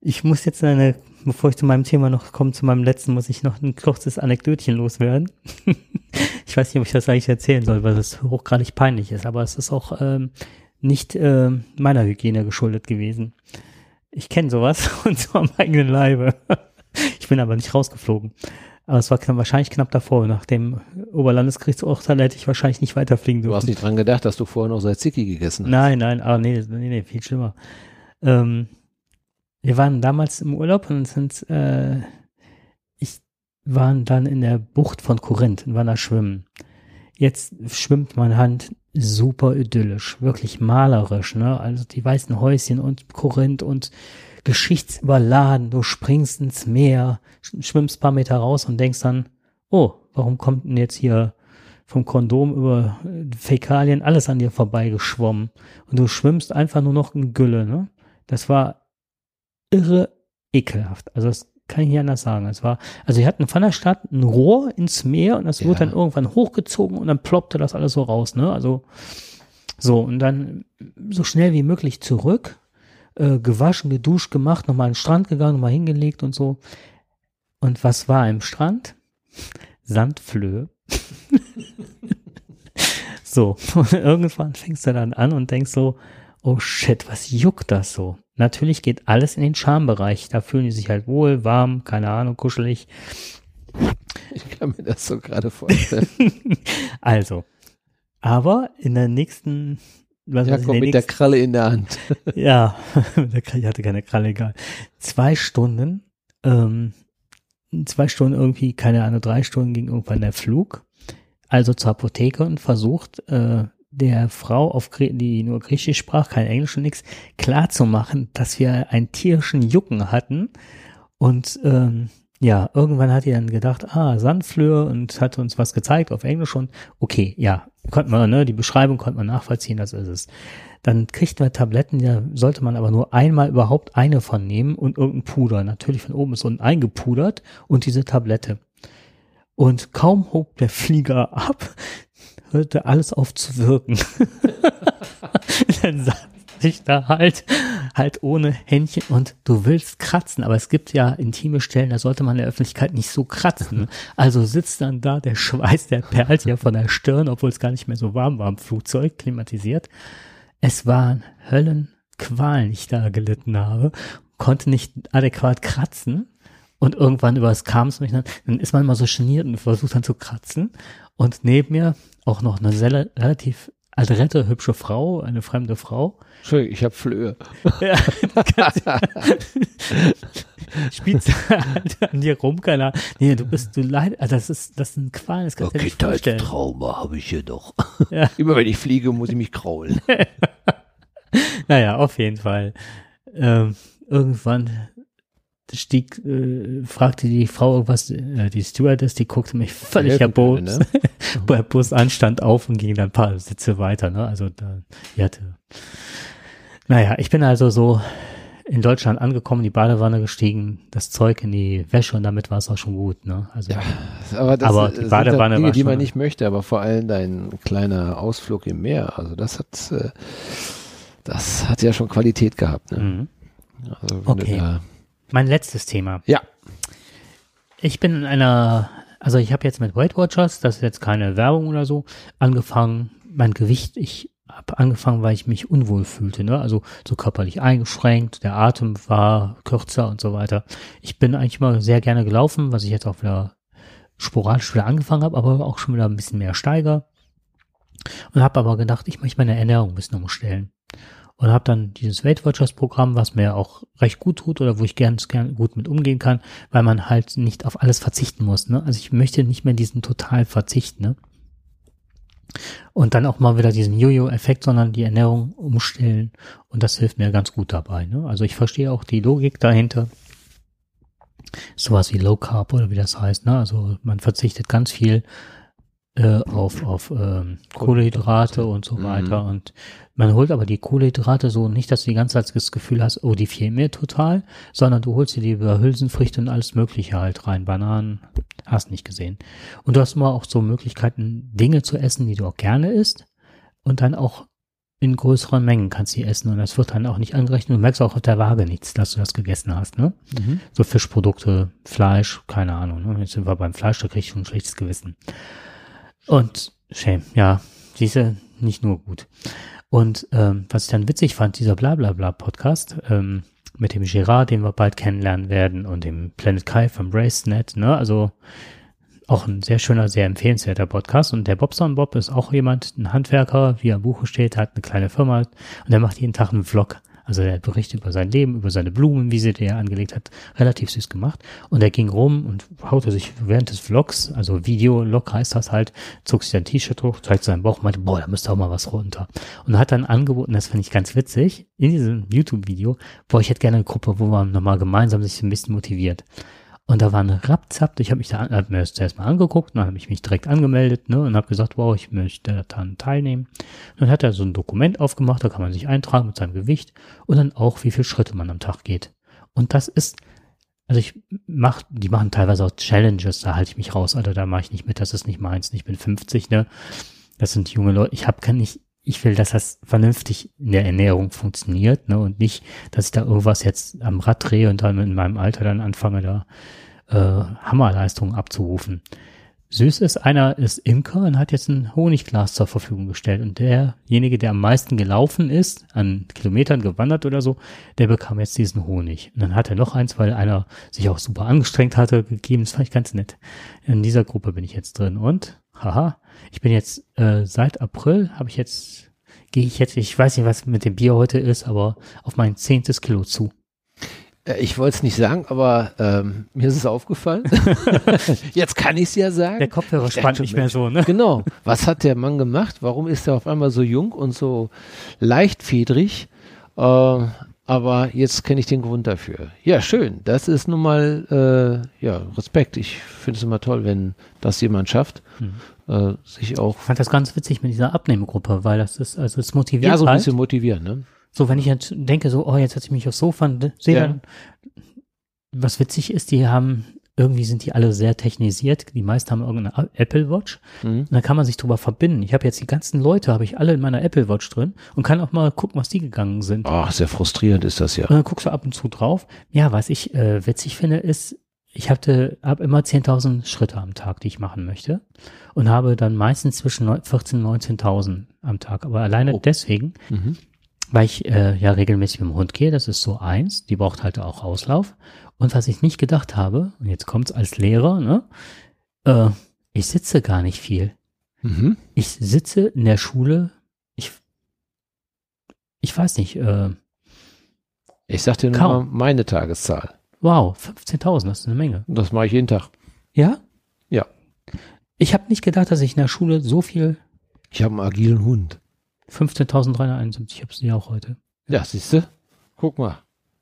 Ich muss jetzt eine, bevor ich zu meinem Thema noch komme, zu meinem letzten, muss ich noch ein kurzes Anekdötchen loswerden. *laughs* ich weiß nicht, ob ich das eigentlich erzählen soll, weil es hochgradig peinlich ist, aber es ist auch ähm, nicht äh, meiner Hygiene geschuldet gewesen. Ich kenne sowas und zwar am eigenen Leibe. ich bin aber nicht rausgeflogen. Aber es war knapp, wahrscheinlich knapp davor. Nach dem Oberlandesgerichtsurteil hätte ich wahrscheinlich nicht weiterfliegen dürfen. Du hast nicht dran gedacht, dass du vorher noch Salziki gegessen hast. Nein, nein, aber nee, nee, nee, viel schlimmer. Ähm, wir waren damals im Urlaub und sind, äh, ich waren dann in der Bucht von Korinth und waren da schwimmen. Jetzt schwimmt meine Hand super idyllisch, wirklich malerisch, ne? Also die weißen Häuschen und Korinth und geschichtsüberladen. Du springst ins Meer, schwimmst paar Meter raus und denkst dann, oh, warum kommt denn jetzt hier vom Kondom über Fäkalien alles an dir vorbeigeschwommen? Und du schwimmst einfach nur noch in Gülle, ne? Das war irre ekelhaft. Also das kann ich nicht anders sagen. Es war, also wir hatten von der Stadt ein Rohr ins Meer und das Ja. wurde dann irgendwann hochgezogen und dann ploppte das alles so raus, ne? Also so und dann so schnell wie möglich zurück, äh, gewaschen, geduscht, gemacht, nochmal an den Strand gegangen, nochmal hingelegt und so. Und was war im Strand? Sandflöhe. *laughs* so, und *laughs* irgendwann fängst du dann an und denkst so, oh shit, was juckt das so? Natürlich geht alles in den Schambereich. Da fühlen die sich halt wohl, warm, keine Ahnung, kuschelig. Ich kann mir das so gerade vorstellen. *laughs* Also, aber in der nächsten, was ja, komm mit der der Kralle in der Hand. nächsten, *laughs* ja, *laughs* ich hatte keine Kralle, egal. Zwei Stunden, ähm, zwei Stunden irgendwie, keine Ahnung, drei Stunden ging irgendwann der Flug. Also zur Apotheke und versucht, äh, der Frau, auf die nur Griechisch sprach, kein Englisch und nix, klarzumachen, dass wir einen tierischen Jucken hatten. Und ähm, ja, irgendwann hat die dann gedacht, ah, Sandflöhe und hat uns was gezeigt auf Englisch und okay, ja, konnte man, ne, die Beschreibung konnte man nachvollziehen, das ist es. Dann kriegt man Tabletten, da sollte man aber nur einmal überhaupt eine von nehmen und irgendein Puder. Natürlich von oben bis unten eingepudert und diese Tablette. Und kaum hob der Flieger ab, hörte alles auf zu wirken. *laughs* dann saß ich da halt, halt ohne Händchen und du willst kratzen, aber es gibt ja intime Stellen, da sollte man in der Öffentlichkeit nicht so kratzen. Also sitzt dann da, der Schweiß, der perlt ja von der Stirn, obwohl es gar nicht mehr so warm war im Flugzeug, klimatisiert. Es waren Höllenqualen, die ich da gelitten habe, konnte nicht adäquat kratzen. Und irgendwann über das kam es mich dann, dann ist man immer so geniert und versucht dann zu kratzen. Und neben mir auch noch eine sehr, relativ adrette, hübsche Frau, eine fremde Frau. Entschuldigung, ich habe Flöhe. *laughs* Ja, *laughs* spielt halt an dir rum, keine Ahnung. Nee, du bist, du leid, also das ist, das sind Qualen, das kannst du dir nicht vorstellen. Trauma habe ich hier doch. *laughs* Ja. Immer wenn ich fliege, muss ich mich kraulen. Naja, auf jeden Fall. Ähm, irgendwann stieg, äh, fragte die Frau irgendwas, äh, die Stewardess, die guckte mich völlig erbost, ne? *laughs* bei Bus anstand auf und ging dann ein paar Sitze weiter, ne? Also da, die hatte. Naja, ich bin also so in Deutschland angekommen, die Badewanne gestiegen, das Zeug in die Wäsche und damit war es auch schon gut, ne? Also Ja, aber das Aber die Badewanne Dinge, war die man schon- nicht möchte, aber vor allem dein kleiner Ausflug im Meer, also das hat, äh, das hat ja schon Qualität gehabt. Ne? mhm. Also Okay. Da, mein letztes Thema. ja, Ich bin in einer, also ich habe jetzt mit Weight Watchers, das ist jetzt keine Werbung oder so, angefangen, mein Gewicht, ich habe angefangen, weil ich mich unwohl fühlte, ne? Also so körperlich eingeschränkt, der Atem war kürzer und so weiter. Ich bin eigentlich mal sehr gerne gelaufen, was ich jetzt auch wieder sporadisch wieder angefangen habe, aber auch schon wieder ein bisschen mehr steiger. Und habe aber gedacht, ich möchte meine Ernährung ein bisschen umstellen. Und habe dann dieses Weight Watchers Programm, was mir auch recht gut tut oder wo ich gern, gern gut mit umgehen kann, weil man halt nicht auf alles verzichten muss. Ne? Also ich möchte nicht mehr diesen total Verzicht, ne? Und dann auch mal wieder diesen Jojo-Effekt, sondern die Ernährung umstellen. Und das hilft mir ganz gut dabei. Ne? Also ich verstehe auch die Logik dahinter. Sowas wie Low Carb oder wie das heißt. Ne? Also man verzichtet ganz viel äh, auf, auf ähm, Kohlehydrate und so Mhm. weiter. Und man holt aber die Kohlehydrate so nicht, dass du die ganze Zeit das Gefühl hast, oh, die fehlen mir total, sondern du holst dir die über Hülsenfrüchte und alles Mögliche halt rein. Bananen, hast nicht gesehen. Und du hast immer auch so Möglichkeiten, Dinge zu essen, die du auch gerne isst und dann auch in größeren Mengen kannst du die essen und das wird dann auch nicht angerechnet. Du merkst auch auf der Waage nichts, dass du das gegessen hast, ne? Mhm. So Fischprodukte, Fleisch, keine Ahnung. Ne? Jetzt sind wir beim Fleisch, da krieg ich schon ein schlechtes Gewissen. Und shame, ja, diese nicht nur gut. Und ähm, was ich dann witzig fand, dieser Blablabla-Podcast ähm, mit dem Gerard, den wir bald kennenlernen werden, und dem Planet Kai vom BraceNet, ne? Also auch ein sehr schöner, sehr empfehlenswerter Podcast. Und der Bobson Bob ist auch jemand, ein Handwerker, wie er im Buche steht, hat eine kleine Firma und der macht jeden Tag einen Vlog. Also er berichtet über sein Leben, über seine Blumen, wie sie der angelegt hat. Relativ süß gemacht. Und er ging rum und haute sich während des Vlogs, also Video-Log heißt das halt, zog sich sein T-Shirt hoch, zeigte seinen Bauch und meinte, boah, da müsste auch mal was runter. Und hat dann angeboten, das finde ich ganz witzig, in diesem YouTube-Video, boah, ich hätte gerne eine Gruppe, wo man nochmal gemeinsam sich ein bisschen motiviert. Und da war eine Rapzapp, ich habe mich da hab mir das zuerst mal angeguckt, dann habe ich mich direkt angemeldet ne, und habe gesagt, wow, ich möchte daran teilnehmen. Und dann hat er so ein Dokument aufgemacht, da kann man sich eintragen mit seinem Gewicht und dann auch, wie viele Schritte man am Tag geht. Und das ist, also ich mach, die machen teilweise auch Challenges, da halte ich mich raus, Alter, da mache ich nicht mit, das ist nicht meins, ich bin 50, ne. Das sind junge Leute, ich habe kann nicht, ich will, dass das vernünftig in der Ernährung funktioniert, ne, und nicht, dass ich da irgendwas jetzt am Rad drehe und dann in meinem Alter dann anfange, da äh, Hammerleistungen abzurufen. Süß ist, einer ist Imker und hat jetzt ein Honigglas zur Verfügung gestellt. Und derjenige, der am meisten gelaufen ist, an Kilometern gewandert oder so, der bekam jetzt diesen Honig. Und dann hat er noch eins, weil einer sich auch super angestrengt hatte, gegeben. Das fand ich ganz nett. In dieser Gruppe bin ich jetzt drin. Und, haha, ich bin jetzt äh, seit April, habe ich jetzt, gehe ich jetzt, ich weiß nicht, was mit dem Bier heute ist, aber auf mein zehntes Kilo zu. Äh, Ich wollte es nicht sagen, aber ähm, mir ist es aufgefallen. *laughs* Jetzt kann ich es ja sagen. Der Kopfhörer Ich spannt dachte, nicht mehr so, ne? Genau. Was hat der Mann gemacht? Warum ist er auf einmal so jung und so leichtfedrig? Äh, aber jetzt kenne ich den Grund dafür. Ja, schön. Das ist nun mal, äh, ja, Respekt. Ich finde es immer toll, wenn das jemand schafft, Hm. äh, sich auch, Ich fand das ganz witzig mit dieser Abnehmgruppe, weil das ist, also es motiviert ja, so ein halt. bisschen motivieren, ne? So, wenn ich jetzt denke, so, oh, jetzt setze ich mich aufs Sofa und sehe Ja. dann, was witzig ist, die haben, irgendwie sind die alle sehr technisiert. Die meisten haben irgendeine Apple Watch. Mhm. Und dann kann man sich drüber verbinden. Ich habe jetzt die ganzen Leute, habe ich alle in meiner Apple Watch drin und kann auch mal gucken, was die gegangen sind. Ach, sehr frustrierend ist das ja. Und dann guckst du ab und zu drauf. Ja, was ich äh, witzig finde, ist, ich hatte hab immer 10.000 Schritte am Tag, die ich machen möchte. Und habe dann meistens zwischen neun- 14.000 und 19.000 am Tag. Aber alleine Oh. deswegen, Mhm. Weil ich äh, ja regelmäßig mit dem Hund gehe, das ist so eins, die braucht halt auch Auslauf. Und was ich nicht gedacht habe, und jetzt kommt's als Lehrer, ne, äh, ich sitze gar nicht viel. Mhm. Ich sitze in der Schule, ich, ich weiß nicht, äh, Ich sag dir nur mal meine Tageszahl. wow, 15.000, das ist eine Menge. Und das mache ich jeden Tag. Ja? Ja. Ich habe nicht gedacht, dass ich in der Schule so viel, Ich habe einen agilen Hund. 15.371, ich habe sie auch heute. Ja, siehst du? Guck mal.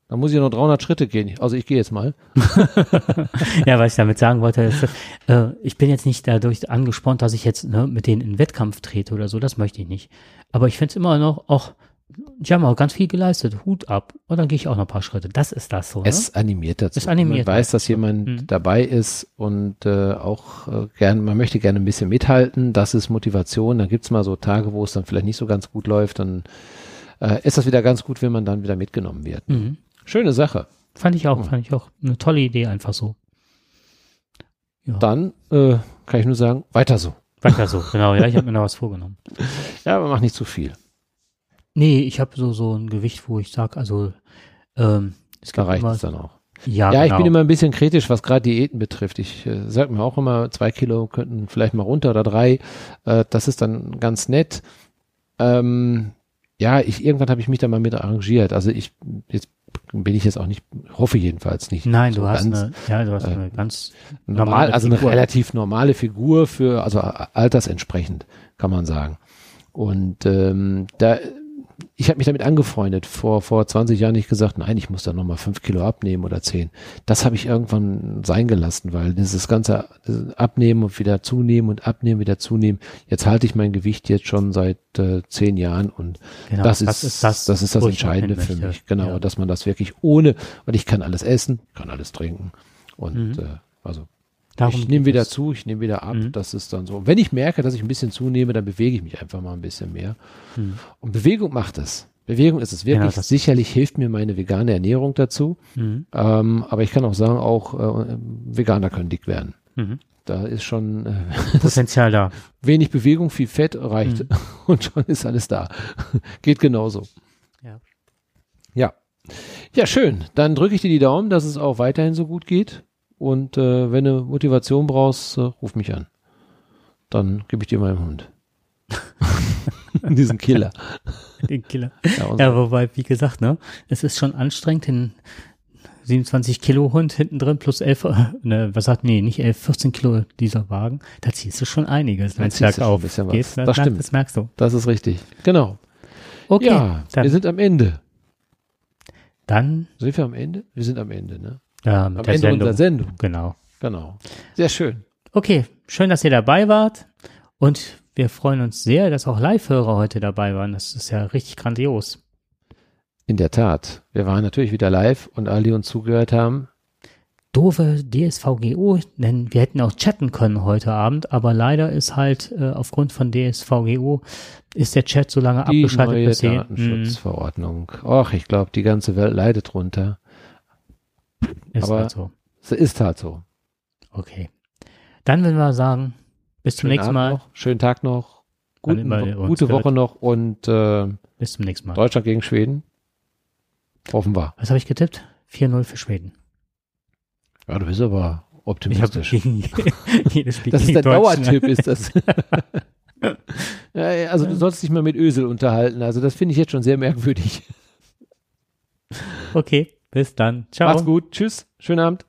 Da muss ich noch 300 Schritte gehen. Also ich gehe jetzt mal. *laughs* ja, was ich damit sagen wollte, ist, äh, ich bin jetzt nicht dadurch angespornt, dass ich jetzt ne, mit denen in Wettkampf trete oder so, das möchte ich nicht. Aber ich finde es immer noch, auch, die haben auch ganz viel geleistet, Hut ab. Und dann gehe ich auch noch ein paar Schritte. Das ist das so. Ne? Es animiert dazu. Es animiert man weiß, dass jemand Mhm. dabei ist und äh, auch äh, gern, man möchte gerne ein bisschen mithalten. Das ist Motivation. Dann gibt's mal so Tage, wo es dann vielleicht nicht so ganz gut läuft. Dann äh, ist das wieder ganz gut, wenn man dann wieder mitgenommen wird. mhm. Schöne Sache. Fand ich auch, Mhm. fand ich auch. Eine tolle Idee, einfach so. Ja, Dann äh, kann ich nur sagen, weiter so. weiter so, genau. Ja, ich habe mir da was *laughs* vorgenommen. Ja, aber mach nicht zu viel. Nee, ich habe so, so ein Gewicht, wo ich sag, also, ähm, es Da reicht es dann auch. Ja, Ja, ich genau. bin immer ein bisschen kritisch, was gerade Diäten betrifft. Ich äh, sag mir auch immer, zwei Kilo könnten vielleicht mal runter oder drei. Äh, das ist dann ganz nett. Ähm, ja, ich, irgendwann habe ich mich da mal mit arrangiert. Also ich, jetzt bin ich jetzt auch nicht, hoffe jedenfalls nicht. Nein, so du hast ganz eine, ja, du hast äh, eine ganz normal, normale also eine relativ normale Figur für, also altersentsprechend, kann man sagen. Und ähm, da ich habe mich damit angefreundet. Vor, vor 20 Jahren nicht gesagt, nein, ich muss da nochmal fünf Kilo abnehmen oder zehn. Das habe ich irgendwann sein gelassen, weil dieses ganze Abnehmen und wieder zunehmen und abnehmen, wieder zunehmen. Jetzt halte ich mein Gewicht jetzt schon seit äh, zehn Jahren und Genau, das, das ist, das, das ist das Entscheidende für mich. Genau, Ja. dass man das wirklich ohne, weil ich kann alles essen, kann alles trinken und Mhm. äh, also Darum ich nehme wieder es. zu, ich nehme wieder ab. Mhm. Das ist dann so. Und wenn ich merke, dass ich ein bisschen zunehme, dann bewege ich mich einfach mal ein bisschen mehr. Mhm. Und Bewegung macht es. Bewegung ist es wirklich. Ja, Sicherlich hilft mir meine vegane Ernährung dazu. Mhm. Ähm, aber ich kann auch sagen, auch äh, Veganer können dick werden. Mhm. Da ist schon äh, *laughs* Potenzial da. *laughs* wenig Bewegung, viel Fett reicht *laughs* und schon ist alles da. Geht genauso. Ja. Ja. Ja, schön. Dann drücke ich dir die Daumen, dass es auch weiterhin so gut geht. Und äh, wenn du Motivation brauchst, äh, ruf mich an. Dann gebe ich dir meinen Hund. *laughs* Diesen Killer. Den Killer. Ja, Ja, wobei, wie gesagt, ne, es ist schon anstrengend, den 27 Kilo Hund hinten drin plus 11, äh, ne, was sagt, nee, nicht 11, 14 Kilo dieser Wagen. Da ziehst du schon einiges, Da ziehst du ein bisschen was. geht. Das merkst- stimmt. Das merkst du. das ist richtig. Genau. Okay, ja, wir sind am Ende. dann Sind wir am Ende? Wir sind am Ende, ne? Ja, mit Am der Ende Sendung. unserer Sendung. Genau. Genau. Sehr schön. Okay, schön, dass ihr dabei wart und wir freuen uns sehr, dass auch Live-Hörer heute dabei waren. Das ist ja richtig grandios. In der Tat. Wir waren natürlich wieder live und alle, die uns zugehört haben, doofe DSVGO, denn wir hätten auch chatten können heute Abend, aber leider ist halt äh, aufgrund von DSVGO ist der Chat so lange die abgeschaltet, neue bis Mhm. Datenschutzverordnung. Och, ich glaube, die ganze Welt leidet drunter. Ist aber- halt so. Es ist halt so. Okay. Dann würden wir sagen, bis zum Schönen nächsten Mal. Noch, schönen Tag noch. Guten, gute hört. Woche noch und äh, Bis zum nächsten Mal. Deutschland gegen Schweden. Hoffen wir. Was habe ich getippt? 4-0 für Schweden. Ja, du bist aber Ich optimistisch. gegen *laughs* jedes Spiel Das ist der. Dauertipp, ist das. *laughs* ja, also du sollst dich mal mit Ösel unterhalten. Also das finde ich jetzt schon sehr merkwürdig. Okay, bis dann. Ciao. Macht's gut. Tschüss. Schönen Abend.